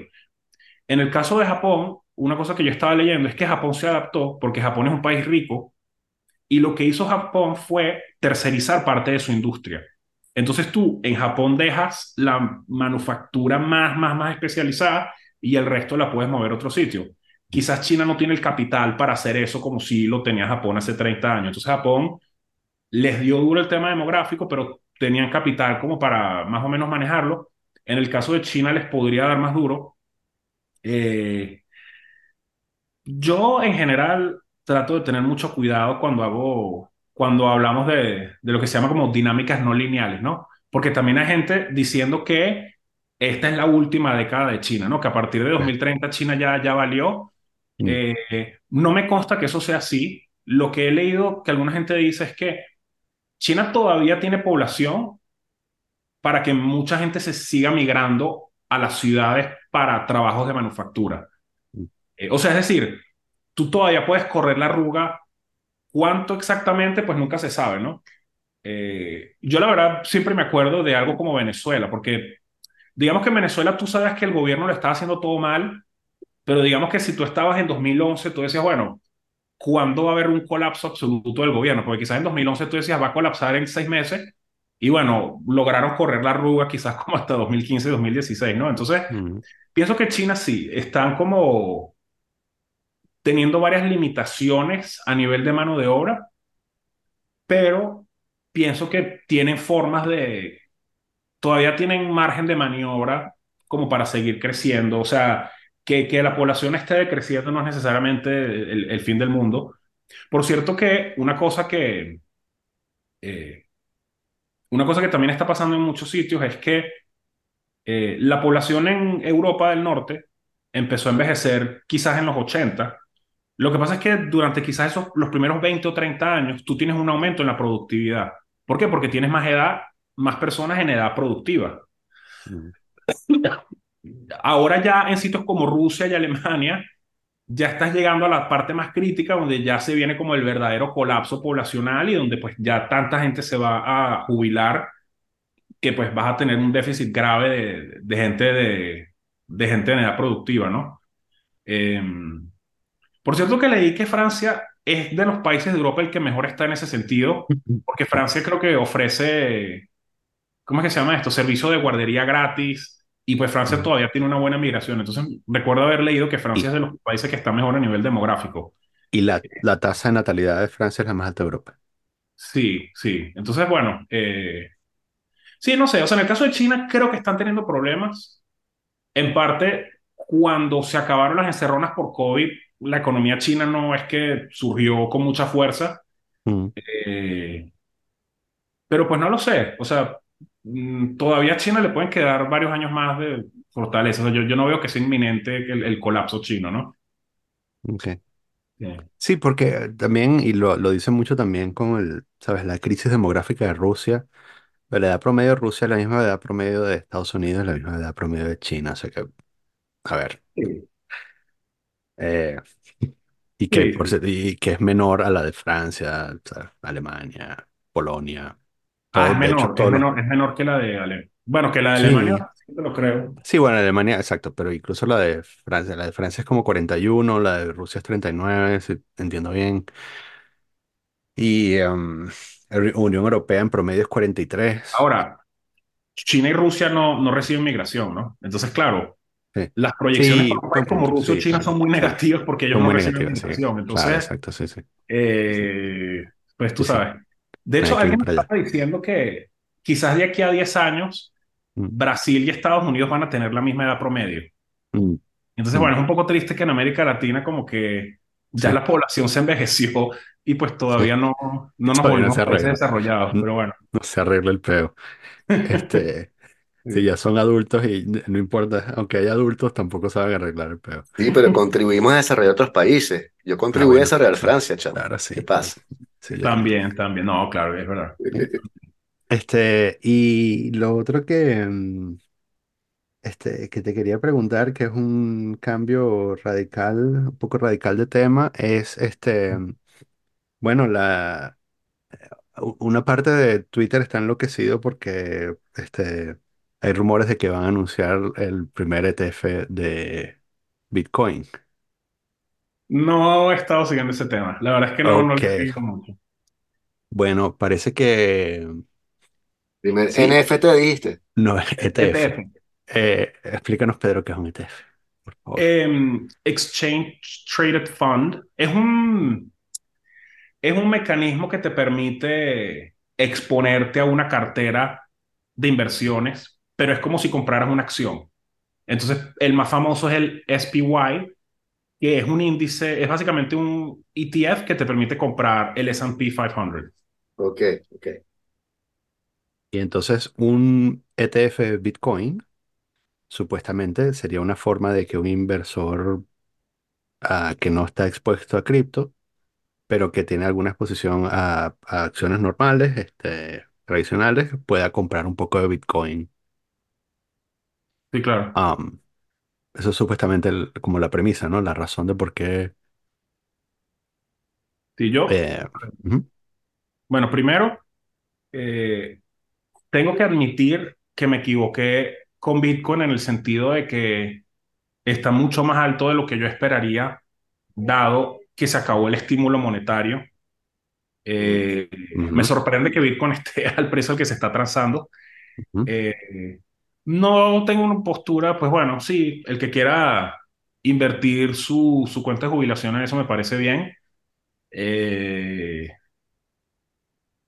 En el caso de Japón, una cosa que yo estaba leyendo es que Japón se adaptó porque Japón es un país rico y lo que hizo Japón fue tercerizar parte de su industria. Entonces tú en Japón dejas la manufactura más, más, más especializada y el resto la puedes mover a otro sitio. Quizás China no tiene el capital para hacer eso como si lo tenía Japón hace 30 años. Entonces Japón les dio duro el tema demográfico, pero tenían capital como para más o menos manejarlo. En el caso de China les podría dar más duro. Eh, yo en general trato de tener mucho cuidado cuando hago, cuando hablamos de, de lo que se llama como dinámicas no lineales, ¿no? Porque también hay gente diciendo que esta es la última década de China, ¿no? Que a partir de sí. 2030 China ya, ya valió. Mm, Eh, no me consta que eso sea así. Lo que he leído que alguna gente dice es que China todavía tiene población para que mucha gente se siga migrando a las ciudades para trabajos de manufactura. mm, Eh, o sea, es decir, tú todavía puedes correr la arruga. ¿Cuánto exactamente? Pues nunca se sabe, ¿no? Eh, yo la verdad siempre me acuerdo de algo como Venezuela, porque digamos que en Venezuela tú sabes que el gobierno lo estaba haciendo todo mal, pero digamos que si tú estabas en 2011, tú decías, bueno, ¿cuándo va a haber un colapso absoluto del gobierno? Porque quizás en 2011 tú decías, va a colapsar en seis meses, y bueno, lograron correr la arruga quizás *laughs* como hasta 2015, 2016, ¿no? Entonces, pienso que China sí, están como teniendo varias limitaciones a nivel de mano de obra, pero pienso que tienen formas de, todavía tienen margen de maniobra como para seguir creciendo. O sea, que, que la población esté decreciendo no es necesariamente el, el fin del mundo. Por cierto que una cosa que, eh, una cosa que también está pasando en muchos sitios es que eh, la población en Europa del Norte empezó a envejecer quizás en los 80 Lo que pasa es que durante quizás esos, los primeros 20 o 30 años, tú tienes un aumento en la productividad. ¿Por qué? Porque tienes más edad, más personas en edad productiva. mm, Ahora ya en sitios como Rusia y Alemania, ya estás llegando a la parte más crítica donde ya se viene como el verdadero colapso poblacional y donde pues ya tanta gente se va a jubilar que pues vas a tener un déficit grave de, de gente de, de gente en edad productiva, ¿no? Eh, Por cierto que leí que Francia es de los países de Europa el que mejor está en ese sentido, porque Francia creo que ofrece, ¿cómo es que se llama esto? Servicio de guardería gratis y pues Francia todavía tiene una buena migración. Entonces recuerdo haber leído que Francia Y, es de los países que está mejor a nivel demográfico. y la, la tasa de natalidad de Francia es la más alta de Europa. Sí, sí. Entonces, bueno, eh, sí, no sé. O sea, en el caso de China creo que están teniendo problemas. En parte, cuando se acabaron las encerronas por COVID, la economía china no es que surgió con mucha fuerza. Mm, Eh, Pero pues no lo sé. O sea, todavía a China le pueden quedar varios años más de fortaleza. O sea, yo, yo no veo que sea inminente el, el colapso chino, ¿no? Sí. Sí, porque también, y lo, lo dice mucho también con el, ¿sabes? La crisis demográfica de Rusia. La edad promedio de Rusia es la misma edad promedio de Estados Unidos, la misma edad promedio de China. O sea que, a ver, Sí, eh, y que, sí, por, y que es menor a la de Francia. Alemania. Polonia, Ah, es hecho, menor, es menor, es menor que la de Alemania. Bueno, que la de Alemania, Sí, te lo creo. sí, bueno, Alemania, exacto, pero incluso la de Francia, la de Francia es como 41, la de Rusia es 39, si entiendo bien, y la Unión Europea en promedio es 43. Ahora, China y Rusia no, no reciben migración, ¿no? Entonces, claro, Sí, las proyecciones sí, para como Rusia o China son muy negativas porque ellos no reciben migración. claro, Entonces, exacto, sí, sí, eh, pues tú sabes. De hay hecho, alguien me estaba diciendo que quizás de aquí a 10 años, Mm, Brasil y Estados Unidos van a tener la misma edad promedio. mm, Entonces, mm, bueno, es un poco triste que en América Latina como que ya sí, la población se envejeció y pues sí, todavía no, no nos todavía no se desarrollados, pero bueno. no se arregla el peo. Este, *laughs* si Sí. ya son adultos y no importa, aunque haya adultos, tampoco saben arreglar el peo. Sí, pero contribuimos a desarrollar otros países. Yo Ah, contribuí a bueno, desarrollar sí, Francia, chamo. claro, ¿Qué sí, sí, pasa? Sí, también. También, también. No, claro, es verdad. Este, y lo otro que, mm, este, que te quería preguntar, que es un cambio radical, un poco radical de tema, es este, bueno, la, una parte de Twitter está enloquecido porque este, hay rumores de que van a anunciar el primer ETF de Bitcoin. No he estado siguiendo ese tema. La verdad es que no, no lo Ok, he seguido mucho. bueno, parece que Primer Sí, NFT dijiste. no es ETF. ETF. Eh, explícanos, Pedro, qué es un ETF, por favor. Em, Exchange Traded Fund es un, es un mecanismo que te permite exponerte a una cartera de inversiones, pero es como si compraras una acción. Entonces, el más famoso es el SPY, que es un índice, es básicamente un ETF que te permite comprar el S&P 500. Ok, ok. Y entonces un ETF Bitcoin supuestamente sería una forma de que un inversor ah, que no está expuesto a cripto, pero que tiene alguna exposición a, a acciones normales, este, tradicionales, pueda comprar un poco de Bitcoin. Sí, claro. Am, eso es supuestamente el- como la premisa, ¿no? La razón de por qué. Si yo, eh, ujú, bueno, primero, eh, tengo que admitir que me equivoqué con Bitcoin en el sentido de que está mucho más alto de lo que yo esperaría, dado que se acabó el estímulo monetario. Eh, me ujú, sorprende que Bitcoin *laughs* esté al precio al que se está transando. ujú. Eh, no tengo una postura, pues bueno, sí, el que quiera invertir su, su cuenta de jubilación en eso me parece bien. Eh,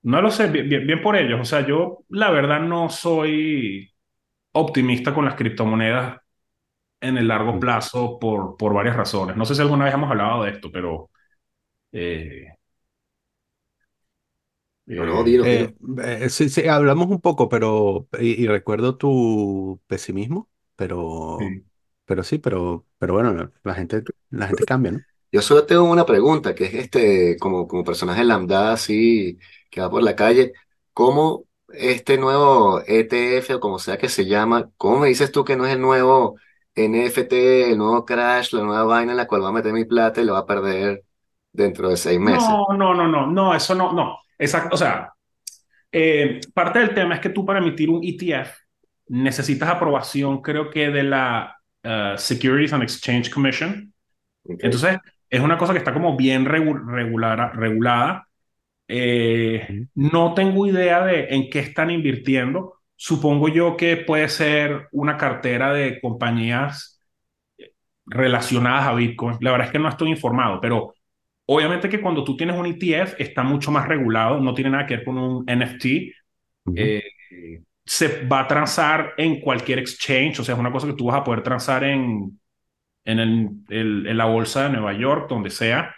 no lo sé, bien, por ellos. O sea, yo la verdad no soy optimista con las criptomonedas en el largo plazo por, por varias razones. No sé si alguna vez hemos hablado de esto, pero eh, No, no, eh, dinos. Eh, eh, sí, sí, hablamos un poco, pero y, y recuerdo tu pesimismo, pero, sí. pero sí, pero, pero bueno, la gente, la gente cambia, ¿no? Yo solo tengo una pregunta, que es este, como, como personaje lambda así, que va por la calle, ¿cómo este nuevo ETF o como sea que se llama, cómo me dices tú que no es el nuevo NFT, el nuevo Crash, la nueva vaina en la cual voy a meter mi plata y lo va a perder dentro de seis meses? No, no, no, no, no, eso no, no. Exacto, o sea, eh, parte del tema es que tú para emitir un ETF necesitas aprobación, creo que de la eh, Securities and Exchange Commission. Ok. Entonces, es una cosa que está como bien regu- regular- regulada. Eh, no tengo idea de en qué están invirtiendo. Supongo yo que puede ser una cartera de compañías relacionadas a Bitcoin. La verdad es que no estoy informado, pero obviamente que cuando tú tienes un ETF está mucho más regulado, no tiene nada que ver con un NFT. Eh, se va a transar en cualquier exchange, o sea, es una cosa que tú vas a poder transar en, en, el- el- en la bolsa de Nueva York, donde sea.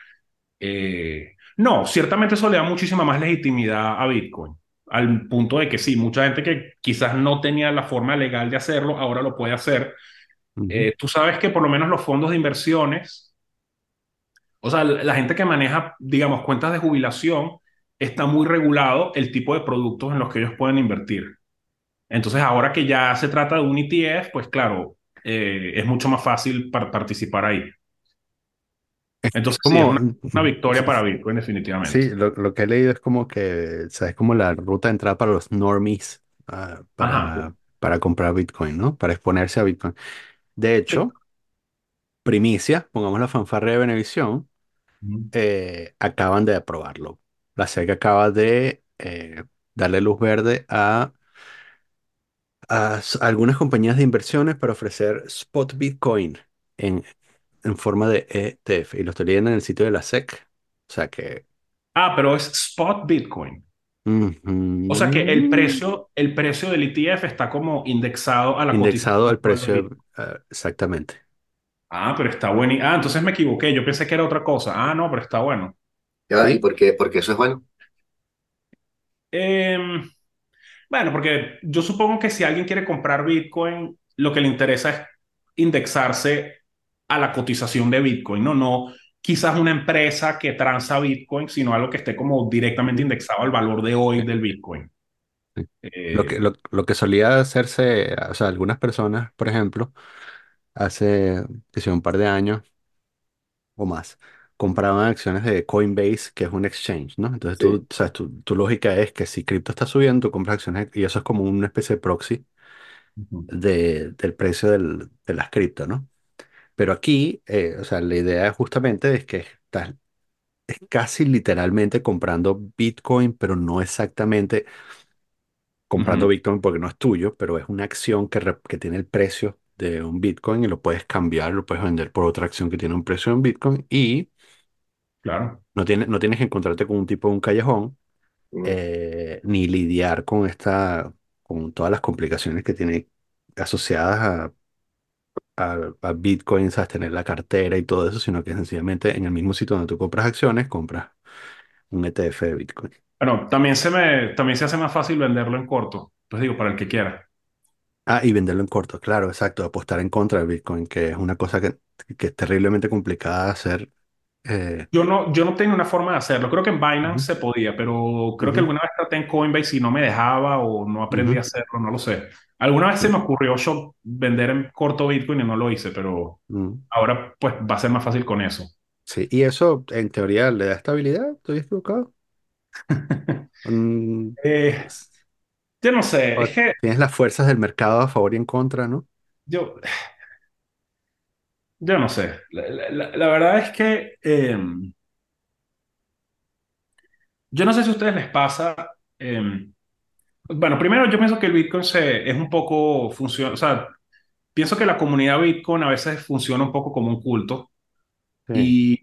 Eh, no, ciertamente eso le da muchísima más legitimidad a Bitcoin, al punto de que sí, mucha gente que quizás no tenía la forma legal de hacerlo, ahora lo puede hacer. Eh, tú sabes que por lo menos los fondos de inversiones, o sea, la gente que maneja, digamos, cuentas de jubilación, está muy regulado el tipo de productos en los que ellos pueden invertir. Entonces, ahora que ya se trata de un ETF, pues claro, eh, es mucho más fácil par- participar ahí. Entonces sí, es Como, una, una victoria para Bitcoin definitivamente. sí, lo, lo que he leído es como que, ¿sabes? Como la ruta de entrada para los normies, Ajá. para, para comprar Bitcoin, ¿no? Para exponerse a Bitcoin. De hecho, primicia, pongamos la fanfarria de Benevisión. Eh, acaban de aprobarlo. La SEC acaba de eh, darle luz verde a, a algunas compañías de inversiones para ofrecer spot Bitcoin en, en forma de ETF. Y lo estoy leyendo en el sitio de la SEC. O sea que... Ah, pero es spot Bitcoin. O sea que el precio, el precio del ETF está como indexado a la indexado al de precio, eh, exactamente. Ah, pero está bueno. Ah, entonces me equivoqué. Yo pensé que era otra cosa. Ah, no, pero está bueno. Ya ¿Y por qué? Porque eso es bueno. Em, bueno, porque yo supongo que si alguien quiere comprar Bitcoin, lo que le interesa es indexarse a la cotización de Bitcoin, no, no quizás una empresa que transa Bitcoin, sino algo que esté como directamente indexado al valor de hoy del Bitcoin. sí. Lo que, lo, lo que solía hacerse, o sea, algunas personas, por ejemplo, hace que sea un par de años o más, compraban acciones de Coinbase, que es un exchange, ¿no? Entonces tú, Sí. o sea, tu, tu lógica es que si cripto está subiendo, tú compras acciones y eso es como una especie de proxy ujú, de- del precio del- de las cripto, ¿no? Pero aquí, eh, o sea, la idea justamente es que estás es casi literalmente comprando Bitcoin, pero no exactamente comprando ujú, Bitcoin porque no es tuyo, pero es una acción que, rep- que tiene el precio de un Bitcoin y lo puedes cambiar, lo puedes vender por otra acción que tiene un precio en Bitcoin y claro. no, tiene, no tienes que encontrarte con un tipo de un callejón Mm. eh, ni lidiar con esta, con todas las complicaciones que tiene asociadas a, a, a Bitcoin, sabes, tener la cartera y todo eso, sino que sencillamente en el mismo sitio donde tú compras acciones, compras un ETF de Bitcoin. Bueno, también se me, también se hace más fácil venderlo en corto. Les digo, para el que quiera. Ah, y venderlo en corto, claro, exacto, apostar en contra del Bitcoin, que es una cosa que, que es terriblemente complicada de hacer. eh, Yo no, yo no tengo una forma de hacerlo. Creo que en Binance se podía, pero creo que ujú, alguna vez traté en Coinbase y no me dejaba o no aprendí a hacerlo, no lo sé. Alguna vez se me ocurrió yo vender en corto Bitcoin y no lo hice, pero ujú, ahora pues va a ser más fácil con eso. sí. Y eso en teoría le da estabilidad, ¿estoy equivocado? *laughs* Mm, Eh, yo no sé, o es que tienes las fuerzas del mercado a favor y en contra, ¿no? yo, yo no sé. La, la- la- la verdad es que eh, yo no sé si a ustedes les pasa. eh, bueno, primero yo pienso que el Bitcoin se, es un poco funciona, o sea, pienso que la comunidad Bitcoin a veces funciona un poco como un culto Sí, y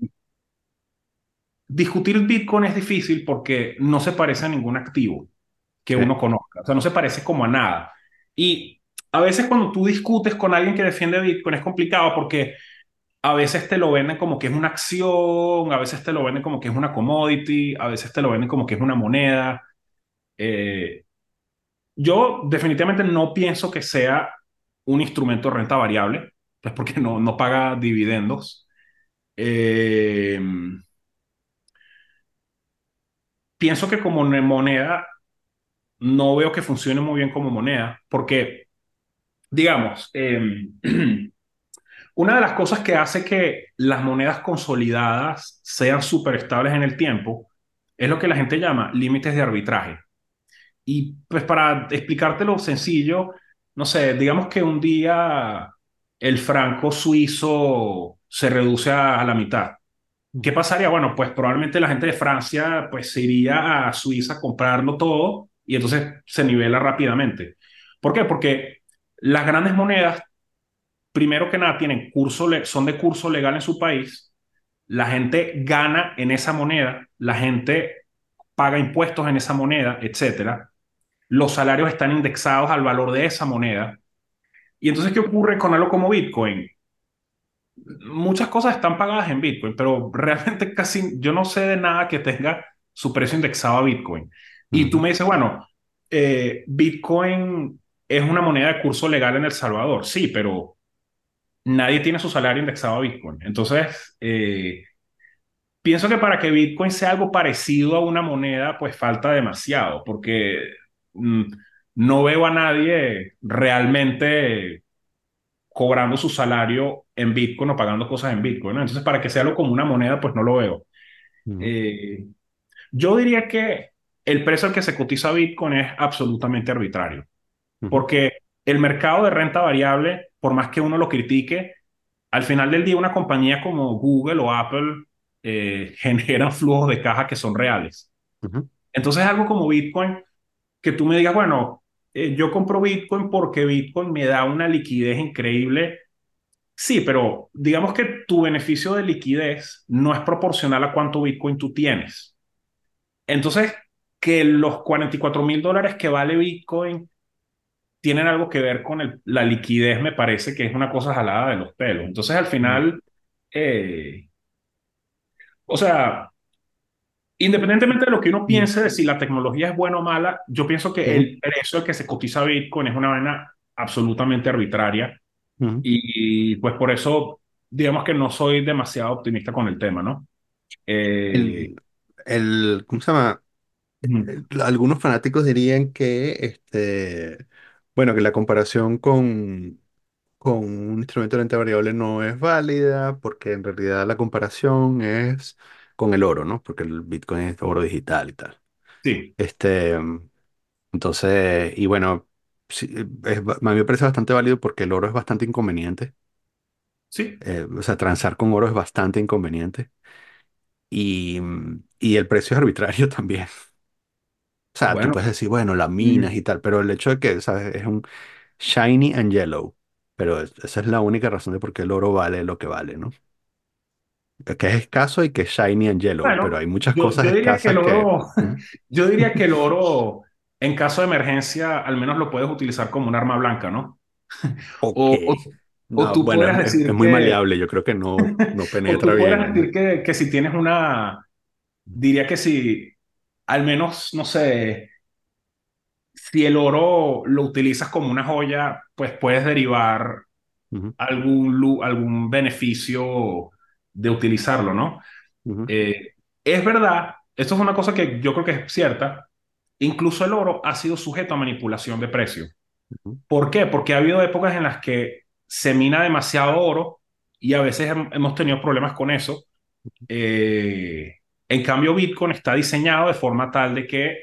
discutir Bitcoin es difícil porque no se parece a ningún activo que sí. uno conozca, o sea, no se parece como a nada. Y a veces cuando tú discutes con alguien que defiende Bitcoin es complicado porque a veces te lo venden como que es una acción, a veces te lo venden como que es una commodity, a veces te lo venden como que es una moneda. Eh, yo definitivamente no pienso que sea un instrumento de renta variable, pues porque no, no paga dividendos. Eh, pienso que como moneda no veo que funcione muy bien como moneda, porque, digamos, eh, *clears throat* una de las cosas que hace que las monedas consolidadas sean súper estables en el tiempo es lo que la gente llama límites de arbitraje. Y pues para explicártelo sencillo, no sé, digamos que un día el franco suizo se reduce a, a la mitad. ¿Qué pasaría? Bueno, pues probablemente la gente de Francia pues se iría a Suiza a comprarlo todo y entonces se nivela rápidamente. ¿Por qué? Porque las grandes monedas, primero que nada, tienen curso, son de curso legal en su país, la gente gana en esa moneda, la gente paga impuestos en esa moneda, etcétera. Los salarios están indexados al valor de esa moneda. Y entonces, ¿qué ocurre con algo como Bitcoin? muchas cosas están pagadas en Bitcoin, pero *laughs* realmente casi yo no sé de nada que tenga su precio indexado a Bitcoin. Y tú me dices, bueno, eh, Bitcoin es una moneda de curso legal en El Salvador. Sí, pero nadie tiene su salario indexado a Bitcoin. Entonces, eh, pienso que para que Bitcoin sea algo parecido a una moneda, pues falta demasiado, porque mm, no veo a nadie realmente cobrando su salario en Bitcoin o pagando cosas en Bitcoin, ¿no? Entonces, para que sea algo como una moneda, pues no lo veo. Ujú, Eh, yo diría que el precio al que se cotiza Bitcoin es absolutamente arbitrario, porque el mercado de renta variable, por más que uno lo critique, al final del día una compañía como Google o Apple eh, *laughs* generan flujos de caja que son reales. Entonces, algo como Bitcoin, que tú me digas, bueno, eh, yo compro Bitcoin porque Bitcoin me da una liquidez increíble. Sí, pero digamos que tu beneficio de liquidez no es proporcional a cuánto Bitcoin tú tienes. Entonces, que los 44 mil dólares que vale Bitcoin tienen algo que ver con el- la liquidez, me parece que es una cosa jalada de los pelos. Entonces, al final, eh, o sea, independientemente de lo que uno piense de si la tecnología es buena o mala, yo pienso que el precio al que se cotiza Bitcoin es una vaina absolutamente arbitraria y pues por eso, digamos que no soy demasiado optimista con el tema, ¿no? Eh, El, el, ¿cómo se llama? Algunos fanáticos dirían que, este, bueno, que la comparación con, con un instrumento de renta variable no es válida porque en realidad la comparación es con el oro, ¿no? Porque el Bitcoin es oro digital y tal. sí, Este, entonces, y bueno, sí, es ba- a mí me parece bastante válido porque el oro es bastante inconveniente. sí. Eh, o sea, transar con oro es bastante inconveniente. Y, y el precio es arbitrario *laughs* también. O sea, tú puedes decir, bueno, las minas mm, y tal, pero el hecho de que, ¿sabes? Es un shiny and yellow. Pero es- esa es la única razón de por qué el oro vale lo que vale, ¿no? Que es escaso y que es shiny and yellow, pero hay muchas yo, cosas yo diría que escasas el que... oro, ¿Mm? *laughs* yo diría que el oro, en caso de emergencia, al menos lo puedes utilizar como un arma blanca, ¿no? *laughs* O, o, o tú bueno, podrías es, es- es decir muy que, maleable. Yo creo que no, no *laughs* o penetra tú podrías bien. decir que, que si tienes una, diría que si, al menos, no sé, si el oro lo utilizas como una joya, pues puedes derivar algún, lu- algún beneficio de utilizarlo, ¿no? Eh, es verdad, esto es una cosa que yo creo que es cierta, incluso el oro ha sido sujeto a manipulación de precio. ¿Por qué? Porque ha habido épocas en las que se mina demasiado oro y a veces hem- hemos tenido problemas con eso. Eh, en cambio, Bitcoin está diseñado de forma tal de que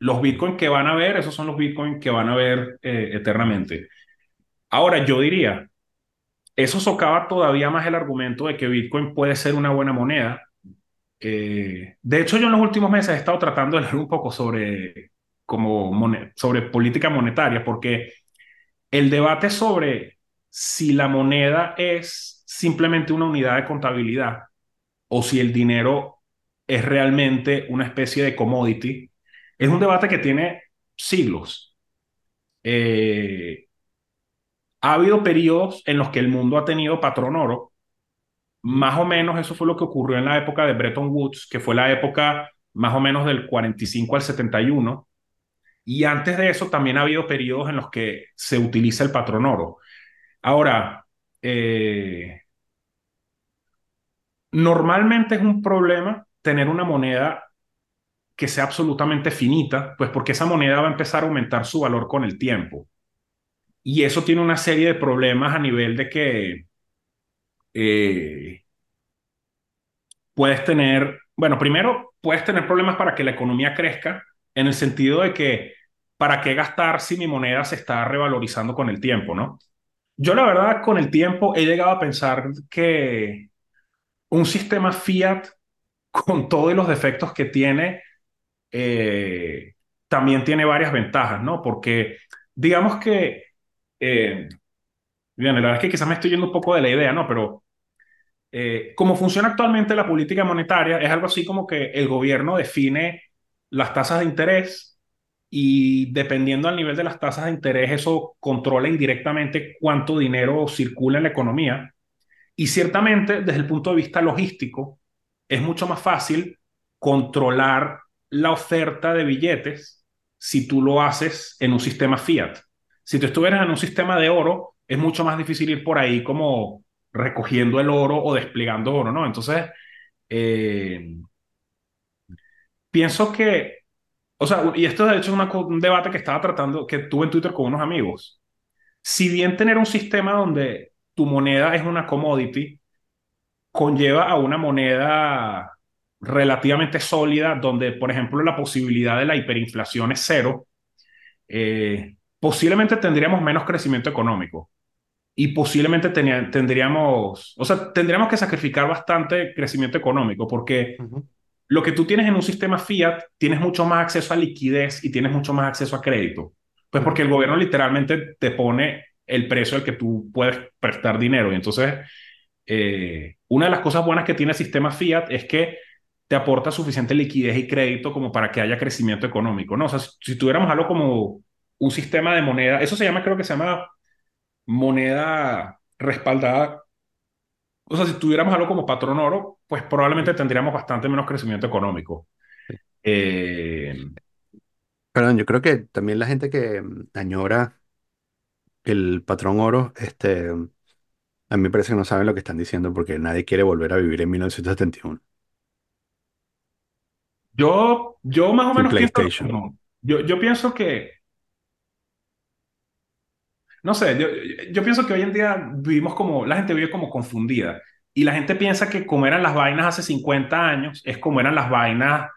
los Bitcoin que van a ver, esos son los Bitcoin que van a ver eh, eternamente. Ahora, yo diría, eso socava todavía más el argumento de que Bitcoin puede ser una buena moneda. Eh, de hecho, yo en los últimos meses he estado tratando de leer un poco sobre, como sobre política monetaria, porque el debate sobre si la moneda es simplemente una unidad de contabilidad o si el dinero es realmente una especie de commodity, es un debate que tiene siglos. Eh, ha habido periodos en los que el mundo ha tenido patrón oro. Más o menos eso fue lo que ocurrió en la época de Bretton Woods, que fue la época más o menos del 45 al 71. Y antes de eso también ha habido periodos en los que se utiliza el patrón oro. Ahora, eh, normalmente es un problema tener una moneda que sea absolutamente finita, pues porque esa moneda va a empezar a aumentar su valor con el tiempo. Y eso tiene una serie de problemas a nivel de que eh, puedes tener, bueno, primero puedes tener problemas para que la economía crezca, en el sentido de que, ¿para qué gastar si mi moneda se está revalorizando con el tiempo, no? Yo la verdad, con el tiempo he llegado a pensar que un sistema fiat, con todos los defectos que tiene, eh, también tiene varias ventajas, ¿no? Porque digamos que, eh, bien, la verdad es que quizás me estoy yendo un poco de la idea, ¿no? Pero eh, como funciona actualmente la política monetaria, es algo así como que el gobierno define las tasas de interés y dependiendo del nivel de las tasas de interés, eso controla indirectamente cuánto dinero circula en la economía. Y ciertamente, desde el punto de vista logístico, es mucho más fácil controlar la oferta de billetes si tú lo haces en un sistema fiat. Si tú estuvieras en un sistema de oro, es mucho más difícil ir por ahí como recogiendo el oro o desplegando oro, ¿no? Entonces, eh, pienso que, o sea, y esto de hecho es un debate que estaba tratando, que tuve en Twitter con unos amigos. Si bien tener un sistema donde tu moneda es una commodity, conlleva a una moneda relativamente sólida, donde, por ejemplo, la posibilidad de la hiperinflación es cero, eh, posiblemente tendríamos menos crecimiento económico y posiblemente tenía- tendríamos, o sea, tendríamos que sacrificar bastante crecimiento económico porque lo que tú tienes en un sistema fiat, tienes mucho más acceso a liquidez y tienes mucho más acceso a crédito. Pues porque el gobierno literalmente te pone el precio al que tú puedes prestar dinero. Y entonces, eh, una de las cosas buenas que tiene el sistema fiat es que te aporta suficiente liquidez y crédito como para que haya crecimiento económico, ¿no? O sea, si, si tuviéramos algo como un sistema de moneda, eso se llama, creo que se llama moneda respaldada. O sea, si tuviéramos algo como patrón oro, pues probablemente tendríamos bastante menos crecimiento económico. Eh, Perdón, yo creo que también la gente que añora el patrón oro, este, a mí me parece que no saben lo que están diciendo porque nadie quiere volver a vivir en 1971, yo, yo más o menos pienso mismo. Yo, yo pienso que, no sé, yo, yo pienso que hoy en día vivimos como, la gente vive como confundida. Y la gente piensa que como eran las vainas hace 50 años, es como eran las vainas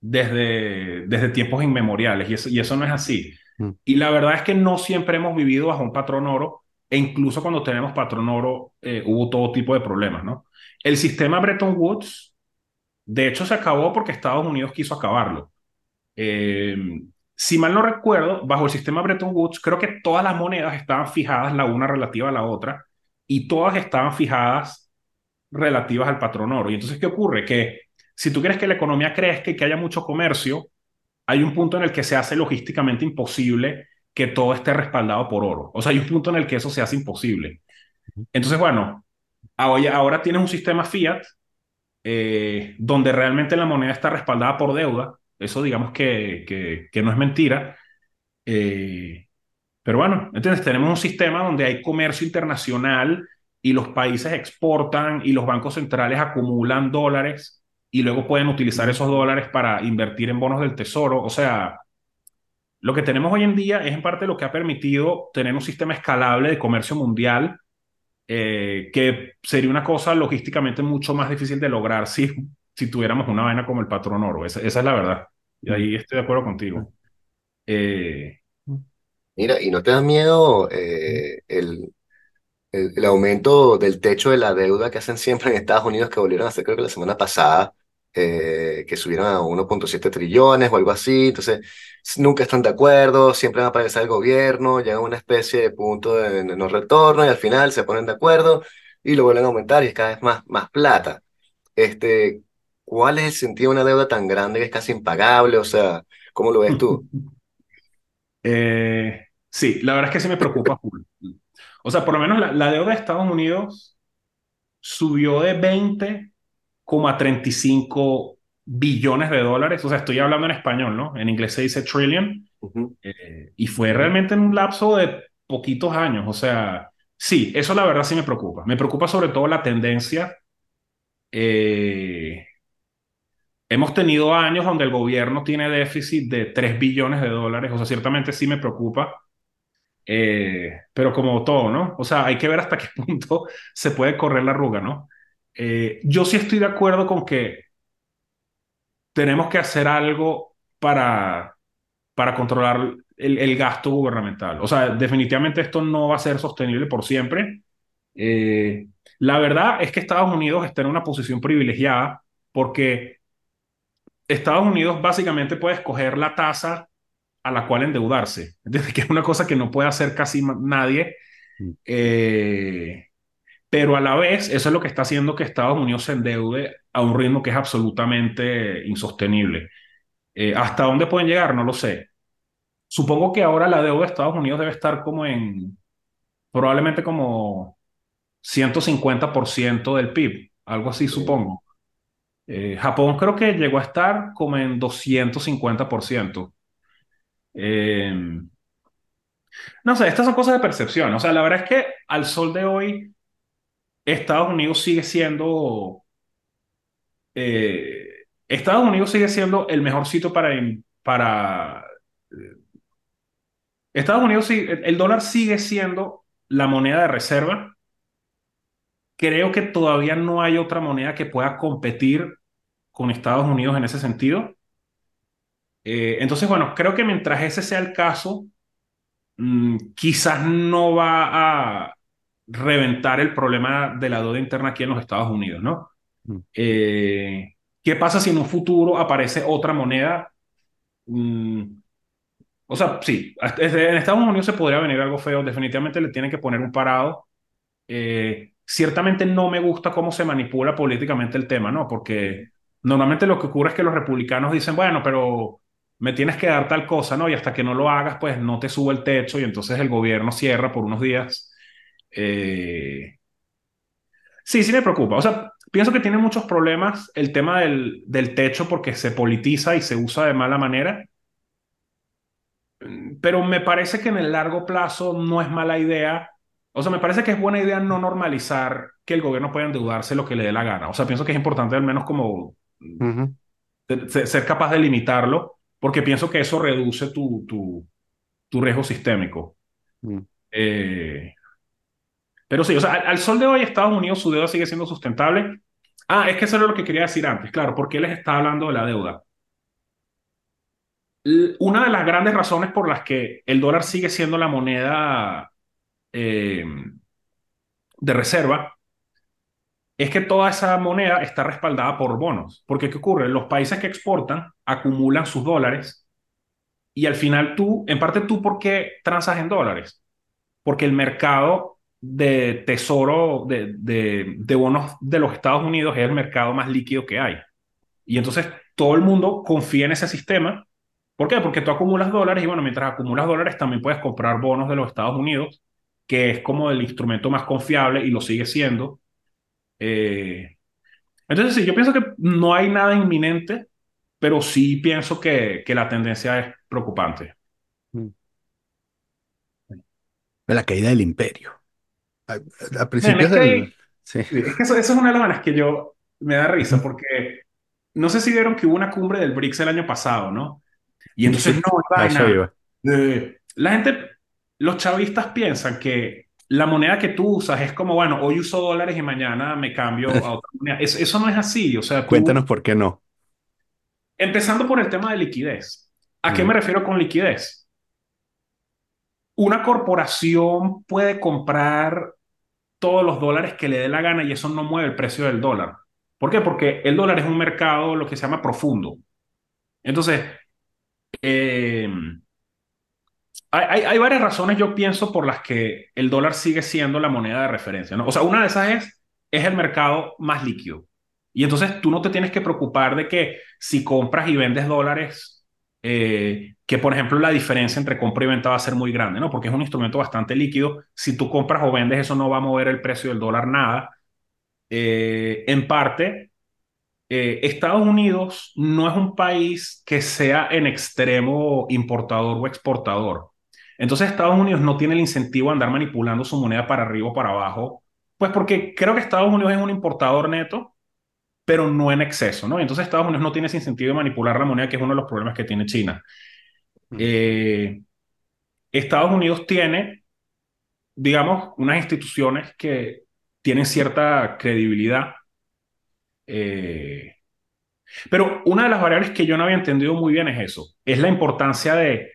desde, desde tiempos inmemoriales. Y eso, y eso no es así. Mm, Y la verdad es que no siempre hemos vivido bajo un patrón oro. E incluso cuando tenemos patrón oro, eh, hubo todo tipo de problemas, ¿no? El sistema Bretton Woods, de hecho, se acabó porque Estados Unidos quiso acabarlo. Eh, si mal no recuerdo, bajo el sistema Bretton Woods, creo que todas las monedas estaban fijadas la una relativa a la otra y todas estaban fijadas relativas al patrón oro. Y entonces, ¿qué ocurre? Que si tú quieres que la economía crezca y que haya mucho comercio, hay un punto en el que se hace logísticamente imposible que todo esté respaldado por oro. O sea, hay un punto en el que eso se hace imposible. Entonces, bueno, ahora, ahora tienes un sistema fiat eh, donde realmente la moneda está respaldada por deuda. Eso digamos que, que, que no es mentira. Eh, pero bueno, ¿entiendes? Tenemos un sistema donde hay comercio internacional y los países exportan y los bancos centrales acumulan dólares y luego pueden utilizar esos dólares para invertir en bonos del tesoro. O sea, lo que tenemos hoy en día es en parte lo que ha permitido tener un sistema escalable de comercio mundial eh, que sería una cosa logísticamente mucho más difícil de lograr si, si tuviéramos una vaina como el patrón oro. Esa, esa es la verdad. Y mm, ahí estoy de acuerdo mm, contigo. Eh, mm. Mira, ¿y no te da miedo eh, el, el, el aumento del techo de la deuda que hacen siempre en Estados Unidos, que volvieron a hacer creo que la semana pasada, eh, que subieron a 1.7 trillones o algo así? Entonces, nunca están de acuerdo, siempre va a aparecer el gobierno, llega a una especie de punto de, no retorno y al final se ponen de acuerdo y lo vuelven a aumentar y es cada vez más, más plata. Este, ¿cuál es el sentido de una deuda tan grande que es casi impagable? O sea, ¿cómo lo ves tú? *laughs* eh, sí, la verdad es que sí me preocupa. O sea, por lo menos la, la deuda de Estados Unidos subió de 20,35 billones de dólares. O sea, estoy hablando en español, ¿no? En inglés se dice trillion. Ujú, Eh, y fue realmente en un lapso de poquitos años. O sea, sí, eso la verdad sí me preocupa. Me preocupa sobre todo la tendencia. eh, hemos tenido años donde el gobierno tiene déficit de 3 billones de dólares. O sea, ciertamente sí me preocupa. Eh, pero como todo, ¿no? O sea, hay que ver hasta qué *laughs* punto se puede correr la arruga, ¿no? Eh, yo sí estoy de acuerdo con que tenemos que hacer algo para, para controlar el, el gasto gubernamental. O sea, definitivamente esto no va a ser sostenible por siempre. Eh, la verdad es que Estados Unidos está en una posición privilegiada porque Estados Unidos básicamente puede escoger la tasa a la cual endeudarse, *laughs* desde que es una cosa que no puede hacer casi nadie. mm. Eh, pero a la vez, eso es lo que está haciendo que Estados Unidos se endeude a un ritmo que es absolutamente insostenible. Eh, ¿hasta dónde pueden llegar? No lo sé. Supongo que ahora la deuda de Estados Unidos debe estar como en, probablemente como 150% del PIB, algo así supongo. Eh, Japón creo que llegó a estar como en 250%. Eh, no sé, estas son cosas de percepción. O sea, la verdad es que al sol de hoy, Estados Unidos sigue siendo eh, Estados Unidos sigue siendo el mejor sitio para, para Estados Unidos, el dólar sigue siendo la moneda de reserva creo que todavía no hay otra moneda que pueda competir con Estados Unidos en ese sentido. Eh, entonces, bueno, creo que mientras ese sea el caso, mm, quizás no va a reventar el problema de la deuda interna aquí en los Estados Unidos, ¿no? Mm, Eh, ¿qué pasa si en un futuro aparece otra moneda? Mm, o sea, sí, desde- en Estados Unidos se podría venir algo feo, definitivamente le tienen que poner un parado. Eh, ciertamente no me gusta cómo se manipula políticamente el tema, ¿no? Porque normalmente lo que ocurre es que los republicanos dicen, bueno, pero me tienes que dar tal cosa, ¿no? Y hasta que no lo hagas, pues no te sube el techo y entonces el gobierno cierra por unos días. Eh, Sí, sí me preocupa. O sea, pienso que tiene muchos problemas el tema del, del techo porque se politiza y se usa de mala manera, Mm, pero me parece que en el largo plazo no es mala idea. O sea, me parece que es buena idea no normalizar que el gobierno pueda endeudarse lo que le dé la gana. O sea, pienso que es importante al menos como ser capaz de limitarlo porque pienso que eso reduce tu, tu, tu riesgo sistémico. mm, Eh, Pero sí, o sea, al, sol de hoy Estados Unidos su deuda sigue siendo sustentable. Ah, es que eso era lo que quería decir antes, claro, porque les está hablando de la deuda. Una de las grandes razones por las que el dólar sigue siendo la moneda eh, de reserva es que toda esa moneda está respaldada por bonos. Porque ¿qué ocurre? Los países que exportan acumulan sus dólares y al final tú, en parte tú, ¿por qué transas en dólares? porque el mercado de tesoro de, de, de bonos de los Estados Unidos es el mercado más líquido que hay. Y entonces todo el mundo confía en ese sistema. ¿Por qué? Porque tú acumulas dólares y bueno, mientras acumulas dólares también puedes comprar bonos de los Estados Unidos, que es como el instrumento más confiable y lo sigue siendo. Eh, entonces sí, yo pienso que no hay nada inminente, pero sí pienso que, que la tendencia es preocupante. mm. La caída del imperio. A, principios es que del... Sí. Es que eso, eso es una de las vainas que yo me da risa porque no sé si vieron que hubo una cumbre del BRICS el año pasado, ¿no? Y entonces, no, es vaina. iba. eh, la gente, los chavistas piensan que la moneda que tú usas es como, bueno, hoy uso dólares y mañana me cambio a otra *laughs* moneda. Es- eso no es así. O sea, tú, Cuéntanos por qué no. empezando por el tema de liquidez. ¿A qué me refiero con liquidez? Una corporación puede comprar todos los dólares que le dé la gana y eso no mueve el precio del dólar. ¿Por qué? Porque el dólar es un mercado, lo que se llama profundo. Entonces, eh, hay, hay- varias razones, yo pienso, por las que el dólar sigue siendo la moneda de referencia, ¿no? O sea, una de esas es, es el mercado más líquido. Y entonces tú no te tienes que preocupar de que si compras y vendes dólares, eh, que por ejemplo la diferencia entre compra y venta va a ser muy grande, ¿no? Porque es un instrumento bastante líquido. Si tú compras o vendes, eso no va a mover el precio del dólar nada. Eh, en parte, eh, Estados Unidos no es un país que sea en extremo importador o exportador. Entonces Estados Unidos no tiene el incentivo a andar manipulando su moneda para arriba o para abajo, pues porque creo que Estados Unidos es un importador neto, pero no en exceso, ¿no? Entonces Estados Unidos no tiene ese incentivo de manipular la moneda, que es uno de los problemas que tiene China. Eh, Estados Unidos tiene, digamos, unas instituciones que tienen cierta credibilidad. eh, Pero una de las variables que yo no había entendido muy bien es eso, es la importancia de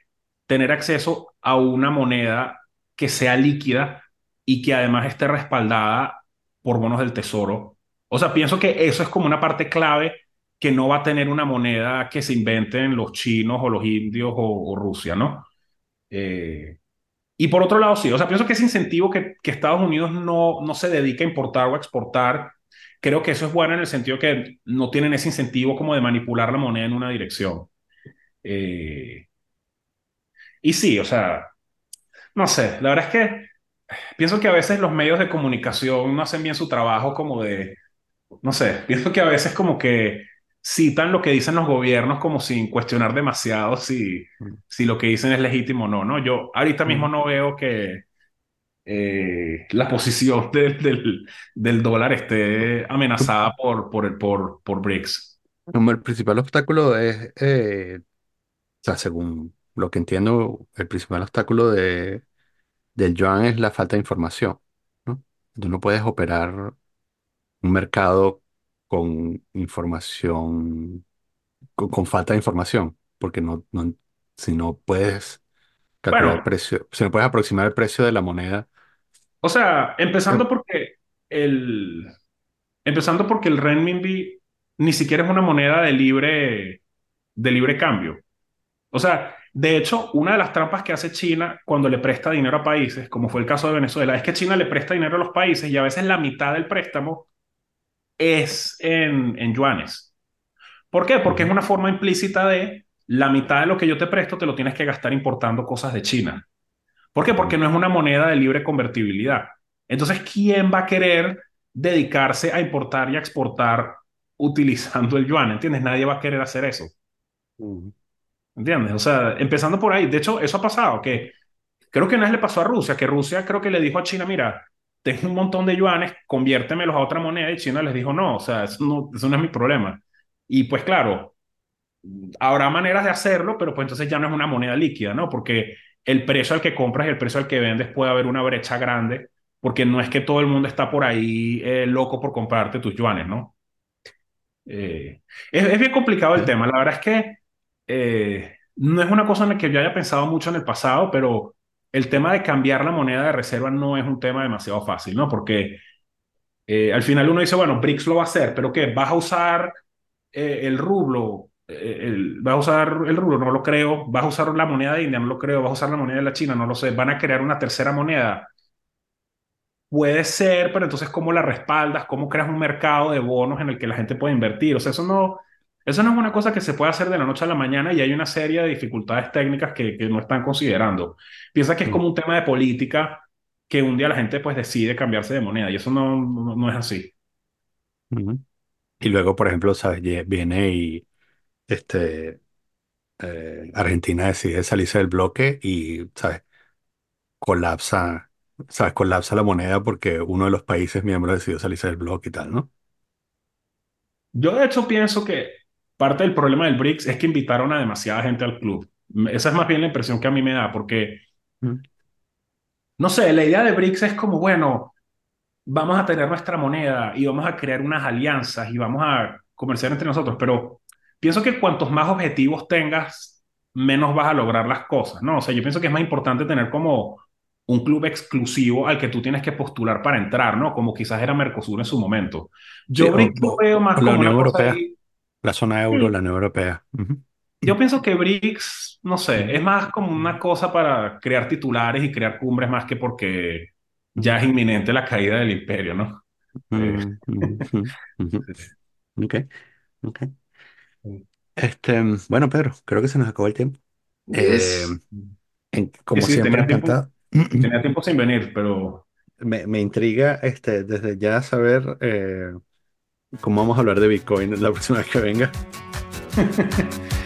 tener acceso a una moneda que sea líquida y que además esté respaldada por bonos del tesoro. O sea, pienso que eso es como una parte clave que no va a tener una moneda que se inventen los chinos o los indios o, Rusia, ¿no? Eh, y por otro lado, sí, o sea, pienso que ese incentivo que, Estados Unidos no, no se dedica a importar o exportar, creo que eso es bueno en el sentido que no tienen ese incentivo como de manipular la moneda en una dirección. Eh, y sí, o sea, no sé, la verdad es que pienso que a veces los medios de comunicación no hacen bien su trabajo como de, no sé, pienso que a veces como que citan lo que dicen los gobiernos como sin cuestionar demasiado si, si lo que dicen es legítimo o no, ¿no? Yo ahorita mismo no veo que eh, la posición *laughs* del, del, del dólar esté amenazada por, por, el- por, por BRICS. Como el principal obstáculo es, eh, o sea, según lo que entiendo, el principal obstáculo de, del yuan es la falta de información, ¿no? Tú no puedes operar un mercado con información, con, con falta de información, porque no, no, si no puedes calcular el Bueno, precio, si no puedes aproximar el precio de la moneda, o sea, empezando porque el, empezando porque el renminbi ni siquiera es una moneda de libre, de libre cambio. O sea, de hecho, una de las trampas que hace China cuando le presta dinero a países, como fue el caso de Venezuela, es que China le presta dinero a los países y a veces la mitad del préstamo es en, en yuanes. ¿Por qué? Porque es una forma implícita de la mitad de lo que yo te presto te lo tienes que gastar importando cosas de China. ¿Por qué? Porque no es una moneda de libre convertibilidad. Entonces, ¿quién va a querer dedicarse a importar y a exportar utilizando el yuan? ¿Entiendes? Nadie va a querer hacer eso. ¿Entiendes? O sea, empezando por ahí. De hecho, eso ha pasado, que creo que una vez le pasó a Rusia, que Rusia creo que le dijo a China, mira, tengo un montón de yuanes, conviértemelos a otra moneda, y China les dijo, no, o sea, eso no, eso no es mi problema. Y pues claro, habrá maneras de hacerlo, pero pues entonces ya no es una moneda líquida, ¿no? Porque el precio al que compras y el precio al que vendes puede haber una brecha grande, porque no es que todo el mundo está por ahí eh, loco por comprarte tus yuanes, ¿no? Eh, es, es bien complicado el tema. La verdad es que eh, no es una cosa en la que yo haya pensado mucho en el pasado, pero el tema de cambiar la moneda de reserva no es un tema demasiado fácil, ¿no? Porque eh, al final uno dice, bueno, BRICS lo va a hacer, pero ¿qué? ¿Vas a usar eh, el rublo? Eh, ¿vas a usar el rublo? No lo creo. ¿Vas a usar la moneda de India? No lo creo. ¿Vas a usar la moneda de la China? No lo sé. ¿Van a crear una tercera moneda? Puede ser, pero entonces ¿cómo la respaldas? ¿Cómo creas un mercado de bonos en el que la gente puede invertir? O sea, eso no, eso no es una cosa que se puede hacer de la noche a la mañana y hay una serie de dificultades técnicas que, que no están considerando. Piensa que es ujú, como un tema de política que un día la gente pues decide cambiarse de moneda y eso no, no, no es así. Y luego, por ejemplo, sabes, viene y este, eh, Argentina decide salirse del bloque y, sabes, colapsa, sabes, colapsa la moneda porque uno de los países miembros decidió salirse del bloque y tal, ¿no? Yo de hecho pienso que parte del problema del BRICS es que invitaron a demasiada gente al club. Esa es más bien la impresión que a mí me da, porque, Ujú, no sé, la idea de BRICS es como, bueno, vamos a tener nuestra moneda y vamos a crear unas alianzas y vamos a comerciar entre nosotros, pero pienso que cuantos más objetivos tengas, menos vas a lograr las cosas, ¿no? O sea, yo pienso que es más importante tener como un club exclusivo al que tú tienes que postular para entrar, ¿no? Como quizás era Mercosur en su momento. Sí, Yo o, BRICS lo o- veo más o la como Unión una cosa Europea, ahí. La zona euro, la Unión Europea. Ujú, Yo pienso que BRICS, no sé, es más como una cosa para crear titulares y crear cumbres más que porque ya es inminente la caída del imperio, ¿no? Eh, ujú, *laughs* ujú, ujú. Ok, ok. Este, bueno, Pedro, creo que se nos acabó el tiempo. Eh, Yes. en- como sí, siempre, tenía tiempo, encantado. tenía tiempo sin venir, pero Me, me intriga este, desde ya saber eh, cómo vamos a hablar de Bitcoin la próxima vez que venga. *laughs*